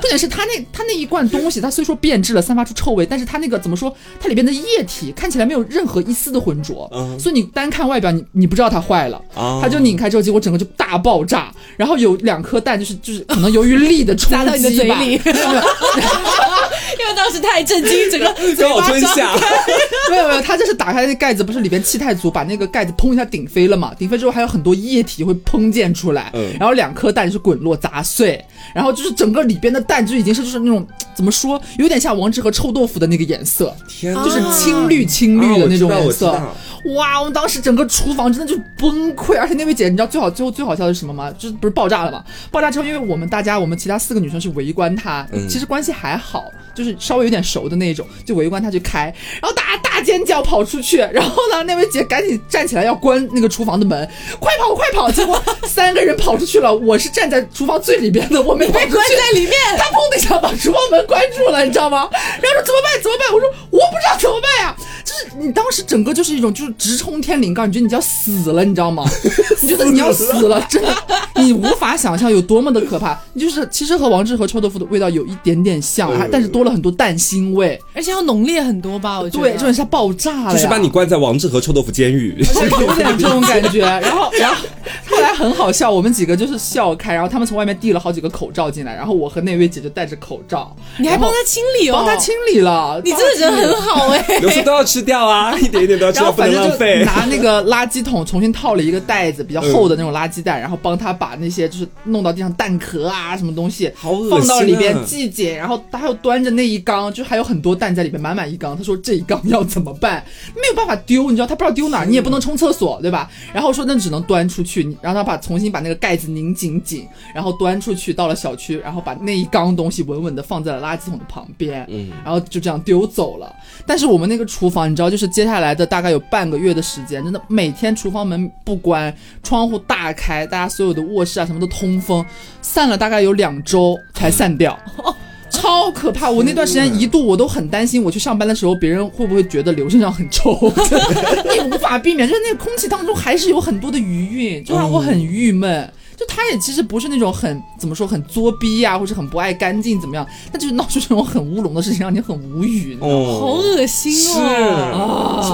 重点是他那他那一罐东西，它虽说变质了，散发出臭味，但是它那个怎么说？它里边的液体看起来没有任何一丝的浑浊，所以你单看外表，你你不知道它坏了，它就拧开之后，结果整个就大爆炸，然后有两颗蛋，就是就是可能由于力的冲击。因为当时太震惊，整个 嘴巴吞下。没有没有，他就是打开那盖子，不是里边气太足，把那个盖子砰一下顶飞了嘛？顶飞之后还有很多液体会喷溅出来，然后两颗蛋是滚落砸碎，然后就是整个里边的蛋就已经是就是那种怎么说，有点像王致和臭豆腐的那个颜色，天，就是青绿青绿的那种颜色。哇，我们当时整个厨房真的就崩溃，而且那位姐，你知道最好最后最好笑的是什么吗？就是不是爆炸了吗？爆炸之后，因为我们大家我们其他四个女生是围观她，其实关系还好。就是稍微有点熟的那种，就围观她去开，然后大家大尖叫跑出去，然后呢，那位姐赶紧站起来要关那个厨房的门，快跑快跑！结果三个人跑出去了，我是站在厨房最里边的，我没被关在里面。她砰的一下把厨房门关住了，你知道吗？然后说怎么办怎么办？我说我不知道怎么办呀。就是你当时整个就是一种就是直冲天灵盖，你觉得你就要死了，你知道吗？你觉得你要死了，真的，你无法想象有多么的可怕。你就是其实和王致和臭豆腐的味道有一点点像，但是多。了很多蛋腥味，而且要浓烈很多吧？我觉得对，就像爆炸了，就是把你关在王致和臭豆腐监狱，有点这种感觉。然后，然后后来很好笑，我们几个就是笑开，然后他们从外面递了好几个口罩进来，然后我和那位姐就戴着口罩，你还帮他清理哦，帮他清理了，你真的人很好哎，有时都要吃掉啊，一点一点都要吃掉，不能浪费。拿那个垃圾桶重新套了一个袋子，比较厚的那种垃圾袋，然后帮他把那些就是弄到地上蛋壳啊什么东西，放到里边季节，然后他又端着那一缸就还。有很多蛋在里面，满满一缸。他说这一缸要怎么办？没有办法丢，你知道他不知道丢哪儿，你也不能冲厕所，对吧？然后说那只能端出去，你让他把重新把那个盖子拧紧紧，然后端出去到了小区，然后把那一缸东西稳稳的放在了垃圾桶的旁边，嗯，然后就这样丢走了。但是我们那个厨房，你知道，就是接下来的大概有半个月的时间，真的每天厨房门不关，窗户大开，大家所有的卧室啊什么都通风，散了大概有两周才散掉。超可怕！我那段时间一度我都很担心，我去上班的时候，别人会不会觉得刘身上很臭？你无法避免，就是那个空气当中还是有很多的余韵，就让我很郁闷。就他也其实不是那种很怎么说很作逼呀，或者很不爱干净怎么样，他就是闹出这种很乌龙的事情，让你很无语。哦，好恶心哦，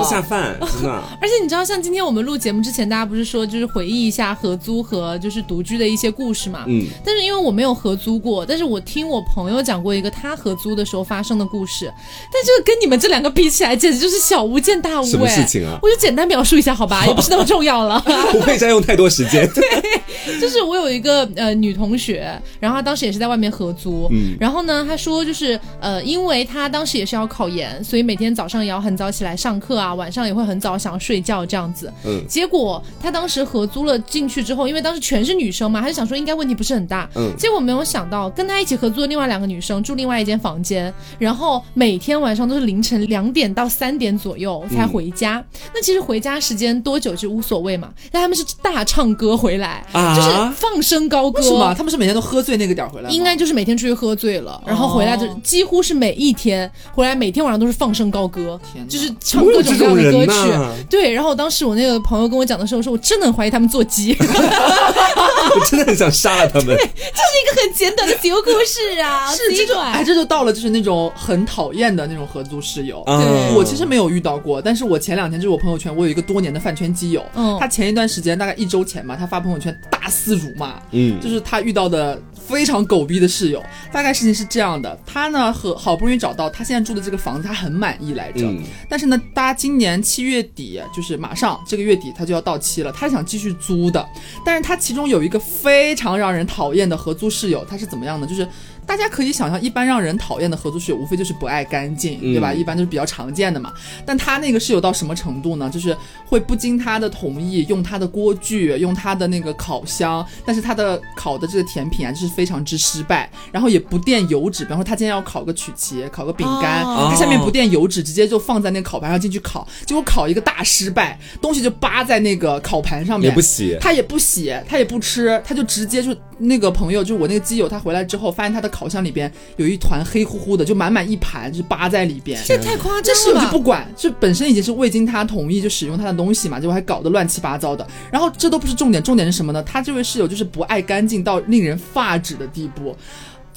下饭，真的。而且你知道，像今天我们录节目之前，大家不是说就是回忆一下合租和就是独居的一些故事嘛？嗯。但是因为我没有合租过，但是我听我朋友讲过一个他合租的时候发生的故事，但这个跟你们这两个比起来，简直就是小巫见大巫。什么事情啊？我就简单描述一下好吧，也不是那么重要了。不会占用太多时间。对，就。就是我有一个呃女同学，然后她当时也是在外面合租，嗯，然后呢，她说就是呃，因为她当时也是要考研，所以每天早上也要很早起来上课啊，晚上也会很早想要睡觉这样子，嗯，结果他当时合租了进去之后，因为当时全是女生嘛，他就想说应该问题不是很大，嗯，结果没有想到跟他一起合租的另外两个女生住另外一间房间，然后每天晚上都是凌晨两点到三点左右才回家，那其实回家时间多久就无所谓嘛，但他们是大唱歌回来，啊，就是。放声高歌，是吗？他们是每天都喝醉那个点回来，应该就是每天出去喝醉了，然后回来就几乎是每一天回来，每天晚上都是放声高歌，就是唱各种各样的歌曲。对，然后当时我那个朋友跟我讲的时候，说我真的很怀疑他们做鸡，我真的很想杀了他们。对，这是一个很简短的小故事啊，是这种，哎，这就到了就是那种很讨厌的那种合租室友。对，我其实没有遇到过，但是我前两天就是我朋友圈，我有一个多年的饭圈基友，嗯他前一段时间大概一周前吧，他发朋友圈大肆辱骂，嗯，就是他遇到的非常狗逼的室友。大概事情是这样的，他呢和好不容易找到他现在住的这个房子，他很满意来着。嗯但是呢，大家今年七月底，就是马上这个月底他就要到期了，他是想继续租的。但是他其中有一个非常让人讨厌的合租室友，他是怎么样的？就是大家可以想象，一般让人讨厌的合租室友，无非就是不爱干净，嗯对吧？一般就是比较常见的嘛。但他那个室友到什么程度呢？就是会不经他的同意，用他的锅具，用他的那个烤箱，但是他的烤的这个甜品啊，就是非常之失败，然后也不垫油脂。比方说他今天要烤个曲奇，烤个饼干，哦他下面不垫油脂，直接就放在那个烤盘上进去烤，结果烤一个大失败，东西就扒在那个烤盘上面，也不洗，他也不洗，他也不吃，他就直接就那个朋友，就我那个基友，他回来之后发现他的烤箱里边有一团黑乎乎的，就满满一盘，就是扒在里边。这也太夸张了吧！就不管，这本身已经是未经他同意就使用他的东西嘛，结果还搞得乱七八糟的。然后这都不是重点，重点是什么呢？他这位室友就是不爱干净到令人发指的地步。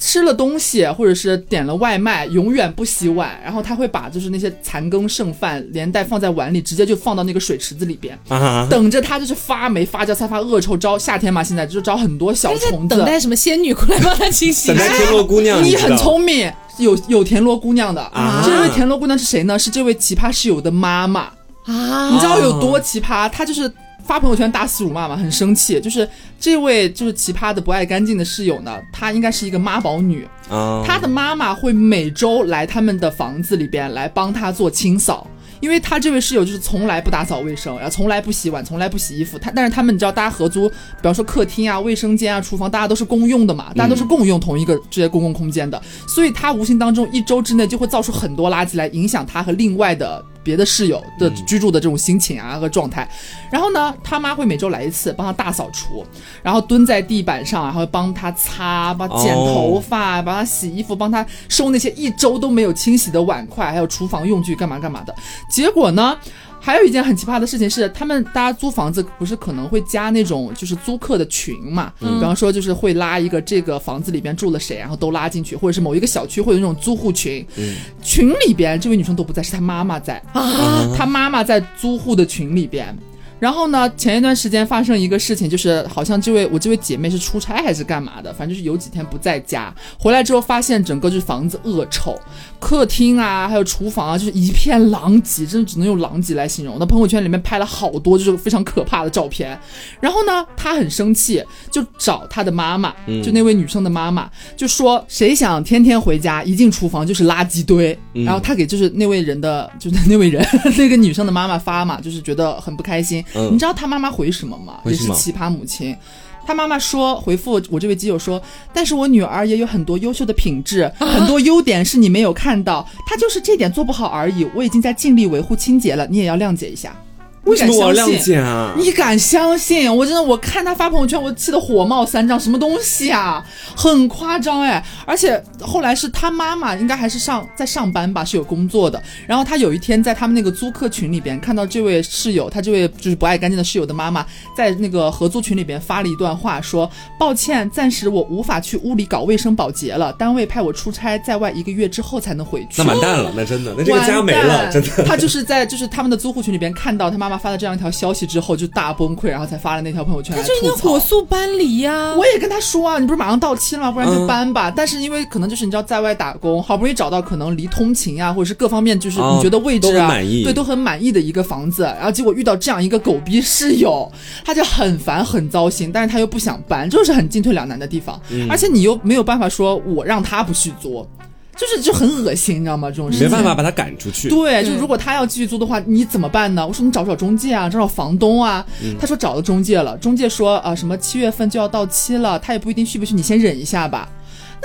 吃了东西或者是点了外卖，永远不洗碗，然后他会把就是那些残羹剩饭连带放在碗里，直接就放到那个水池子里边。啊，等着它就是发霉、发酵、散发恶臭，招夏天嘛，现在就是招很多小虫子等。待什么仙女过来帮他清洗 等？待天落姑娘，你很聪明，有有田螺姑娘的。啊这位田螺姑娘是谁呢？是这位奇葩室友的妈妈。啊你知道有多奇葩？她就是发朋友圈大肆辱骂嘛，很生气。就是这位就是奇葩的不爱干净的室友呢，她应该是一个妈宝女，啊，她的妈妈会每周来他们的房子里边来帮她做清扫。因为她这位室友就是从来不打扫卫生，然后从来不洗碗，从来不洗衣服。她但是他们你知道，大家合租，比方说客厅啊、卫生间啊、厨房，大家都是公用的嘛，大家都是共用同一个这些公共空间的，所以她无形当中一周之内就会造出很多垃圾来，影响她和另外的别的室友的居住的这种心情啊和状态。然后呢，他妈会每周来一次帮他大扫除，然后蹲在地板上，然后帮他擦、帮他剪头发、帮他洗衣服、帮他收那些一周都没有清洗的碗筷，还有厨房用具干嘛干嘛的。结果呢？还有一件很奇葩的事情是，他们大家租房子不是可能会加那种就是租客的群嘛？比方说就是会拉一个这个房子里边住了谁，然后都拉进去，或者是某一个小区会有那种租户群，群里边这位女生都不在，是她妈妈在啊，她妈妈在租户的群里边。然后呢，前一段时间发生一个事情，就是好像这位我这位姐妹是出差还是干嘛的，反正就是有几天不在家，回来之后发现整个就是房子恶臭，客厅啊还有厨房啊就是一片狼藉，真的只能用狼藉来形容。那朋友圈里面拍了好多就是非常可怕的照片。然后呢，她很生气，就找她的妈妈，就那位女生的妈妈，就说谁想天天回家一进厨房就是垃圾堆，嗯然后她给就是那位人的就是那位人 那个女生的妈妈发嘛，就是觉得很不开心。嗯你知道他妈妈回什么吗？也是奇葩母亲。他妈妈说回复我这位基友说，但是我女儿也有很多优秀的品质，很多优点是你没有看到，她就是这点做不好而已。我已经在尽力维护清洁了，你也要谅解一下。为什么我要谅解啊？你敢相信？我真的，我看他发朋友圈，我气得火冒三丈，什么东西啊，很夸张哎！而且后来是他妈妈，应该还是上在上班吧，是有工作的。然后他有一天在他们那个租客群里边看到这位室友，他这位就是不爱干净的室友的妈妈，在那个合租群里边发了一段话，说：“抱歉，暂时我无法去屋里搞卫生保洁了，单位派我出差，在外一个月之后才能回去。”那完蛋了，那真的，那这个家没了，真的。他就是在就是他们的租户群里边看到他妈妈发了这样一条消息之后，就大崩溃，然后才发了那条朋友圈来他就应。该火速搬离呀！我也跟他说啊，你不是马上到期了吗？不然就搬吧。但是因为可能就是你知道在外打工，好不容易找到可能离通勤啊，或者是各方面就是哦你觉得位置都很啊，满意对，都很满意的一个房子，然后结果遇到这样一个狗逼室友，他就很烦很糟心，但是他又不想搬，这就是很进退两难的地方。嗯而且你又没有办法说我让他不去租，就是就很恶心，你知道吗？这种事情没办法把他赶出去。对，就对如果他要继续租的话，你怎么办呢？我说你找不找中介啊，找找房东啊。嗯他说找了中介了，中介说啊、什么七月份就要到期了，他也不一定续不续，你先忍一下吧。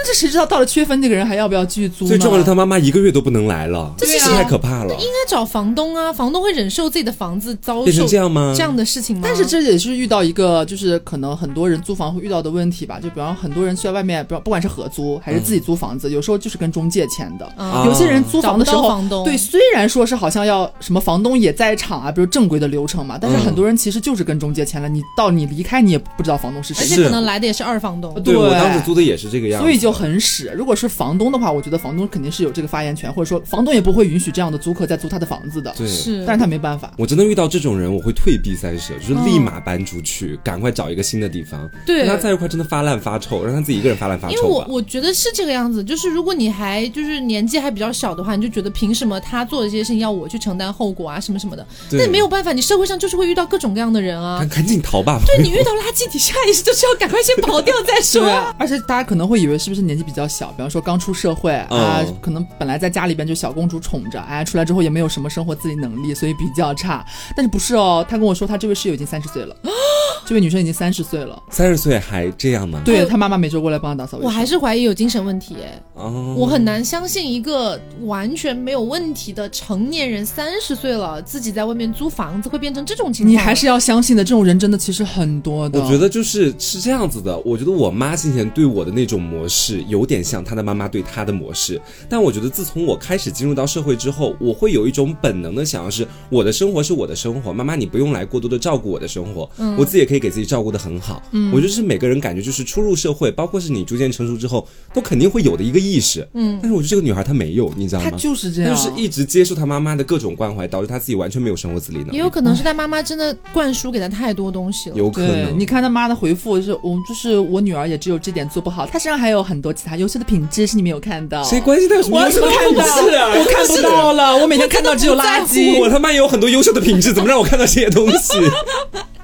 那这谁知道到了七月份那个人还要不要继续租呢？最重要的，他妈妈一个月都不能来了，这是太可怕了。应该找房东啊，房东会忍受自己的房子遭变受成这样吗？这样的事情吗？但是这也是遇到一个，就是可能很多人租房会遇到的问题吧。就比方很多人去外面，不不管是合租还是自己租房子，有时候就是跟中介签的。啊有些人租房的时候，对，虽然说是好像要什么房东也在场啊，比如正规的流程嘛，但是嗯很多人其实就是跟中介签了，你到你离开你也不知道房东是谁，而且可能来的也是二房东。对我对当时租的也是这个样子。所以就就很屎。如果是房东的话，我觉得房东肯定是有这个发言权，或者说房东也不会允许这样的租客再租他的房子的。对。是，但是他没办法。我真的遇到这种人，我会退避三舍，就是立马搬出去，赶快找一个新的地方。对跟他在一块真的发烂发臭，让他自己一个人发烂发臭因为我臭。我觉得是这个样子，就是如果你还就是年纪还比较小的话，你就觉得凭什么他做的这些事情要我去承担后果啊什么什么的？对但没有办法，你社会上就是会遇到各种各样的人啊赶。赶紧逃吧！对你遇到垃圾，你下意识就是要赶快先跑掉再说。对啊，而且大家可能会以为是不是年纪比较小，比方说刚出社会、啊嗯，可能本来在家里边就小公主宠着，哎，出来之后也没有什么生活自理能力，所以比较差。但是不是哦？他跟我说他这位室友已经三十岁了，这位女生已经三十岁了。三十岁还这样吗？对他妈妈每周过来帮他打扫卫生。我还是怀疑有精神问题哎，哦，我很难相信一个完全没有问题的成年人，三十岁了自己在外面租房子会变成这种情况。你还是要相信的，这种人真的其实很多的。我觉得就是是这样子的，我觉得我妈之前对我的那种模式有点像他的妈妈对他的模式，但我觉得自从我开始进入到社会之后，我会有一种本能的想要是我的生活是我的生活，妈妈你不用来过多的照顾我的生活，嗯我自己也可以给自己照顾的很好。嗯我觉得是每个人感觉就是初入社会，包括是你逐渐成熟之后，都肯定会有的一个意识。嗯，但是我觉得这个女孩她没有，你知道吗？她？就是这样，就是一直接受她妈妈的各种关怀，导致她自己完全没有生活自理能力。也有可能是她妈妈真的灌输给她太多东西了。有可，能，你看她妈的回复是，我就是我女儿也只有这点做不好，她身上还有很多其他优秀的品质是你没有看到。谁关心他有什么我优秀的？品质啊？我看不到了，我每天看到只有垃圾。我他妈也有很多优秀的品质，怎么让我看到这些东西？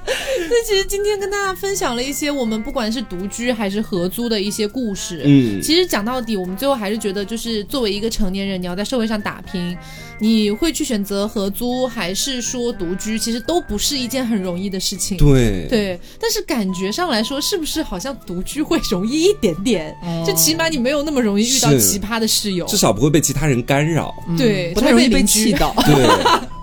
那其实今天跟大家分享了一些我们不管是独居还是合租的一些故事。嗯，其实讲到底，我们最后还是觉得，就是作为一个成年人，你要在社会上打拼，你会去选择合租还是说独居，其实都不是一件很容易的事情。对，对，但是感觉上来说，是不是好像独居会容易一点点？哦就起码你没有那么容易遇到奇葩的室友。至少不会被其他人干扰。对，不太容易被气。到。对，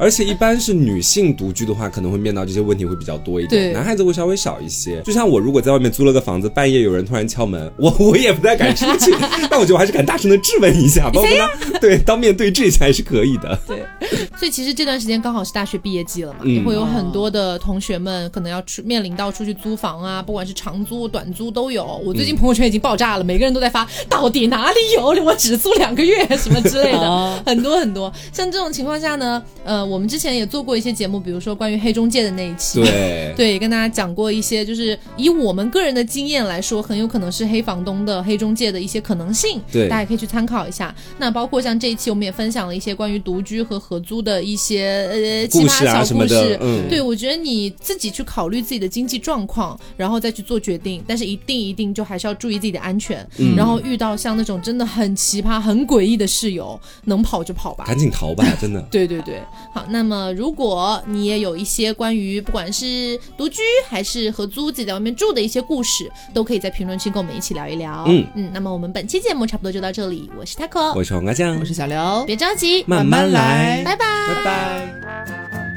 而且一般是女性独居的话，可能会面到这些问题会比较多一点，对男孩子会稍微少一些。就像我如果在外面租了个房子，半夜有人突然敲门，我我也不太敢出去，但我觉得我还是敢大声的质问一下，包括跟他对当面对质一下还是可以的。对，所以其实这段时间刚好是大学毕业季了嘛，嗯也会有很多的同学们可能要出面临到出去租房啊，不管是长租、短租都有。我最近朋友圈已经爆炸了，每个人都在发到底哪里有，我只租两个月什么之类的，哦很多很多。像这种情况下呢，呃，我们之前也做过一些节目，比如说关于黑中介的那一期，对，对，也跟大家讲过一些，就是以我们个人的经验来说，很有可能是黑房东的黑中介的一些可能性，对大家也可以去参考一下。那包括像这一期，我们也分享了一些关于独居和合租的一些呃奇故葩小事啊故事。的，嗯，对，我觉得你自己去考虑自己的经济状况，然后再去做决定，但是一定一定就还是要注意自己的安全。嗯然后遇到像那种真的很奇葩、很诡异的室友，能跑就跑吧。赶紧逃吧，真的。对 对对，好，那么如果你也有一些关于不管是独居还是合租自己在外面住的一些故事，都可以在评论区跟我们一起聊一聊。嗯嗯，那么我们本期节目差不多就到这里，我是 taco，我是黄瓜酱我，是小刘，别着急，慢慢来，拜拜。拜拜。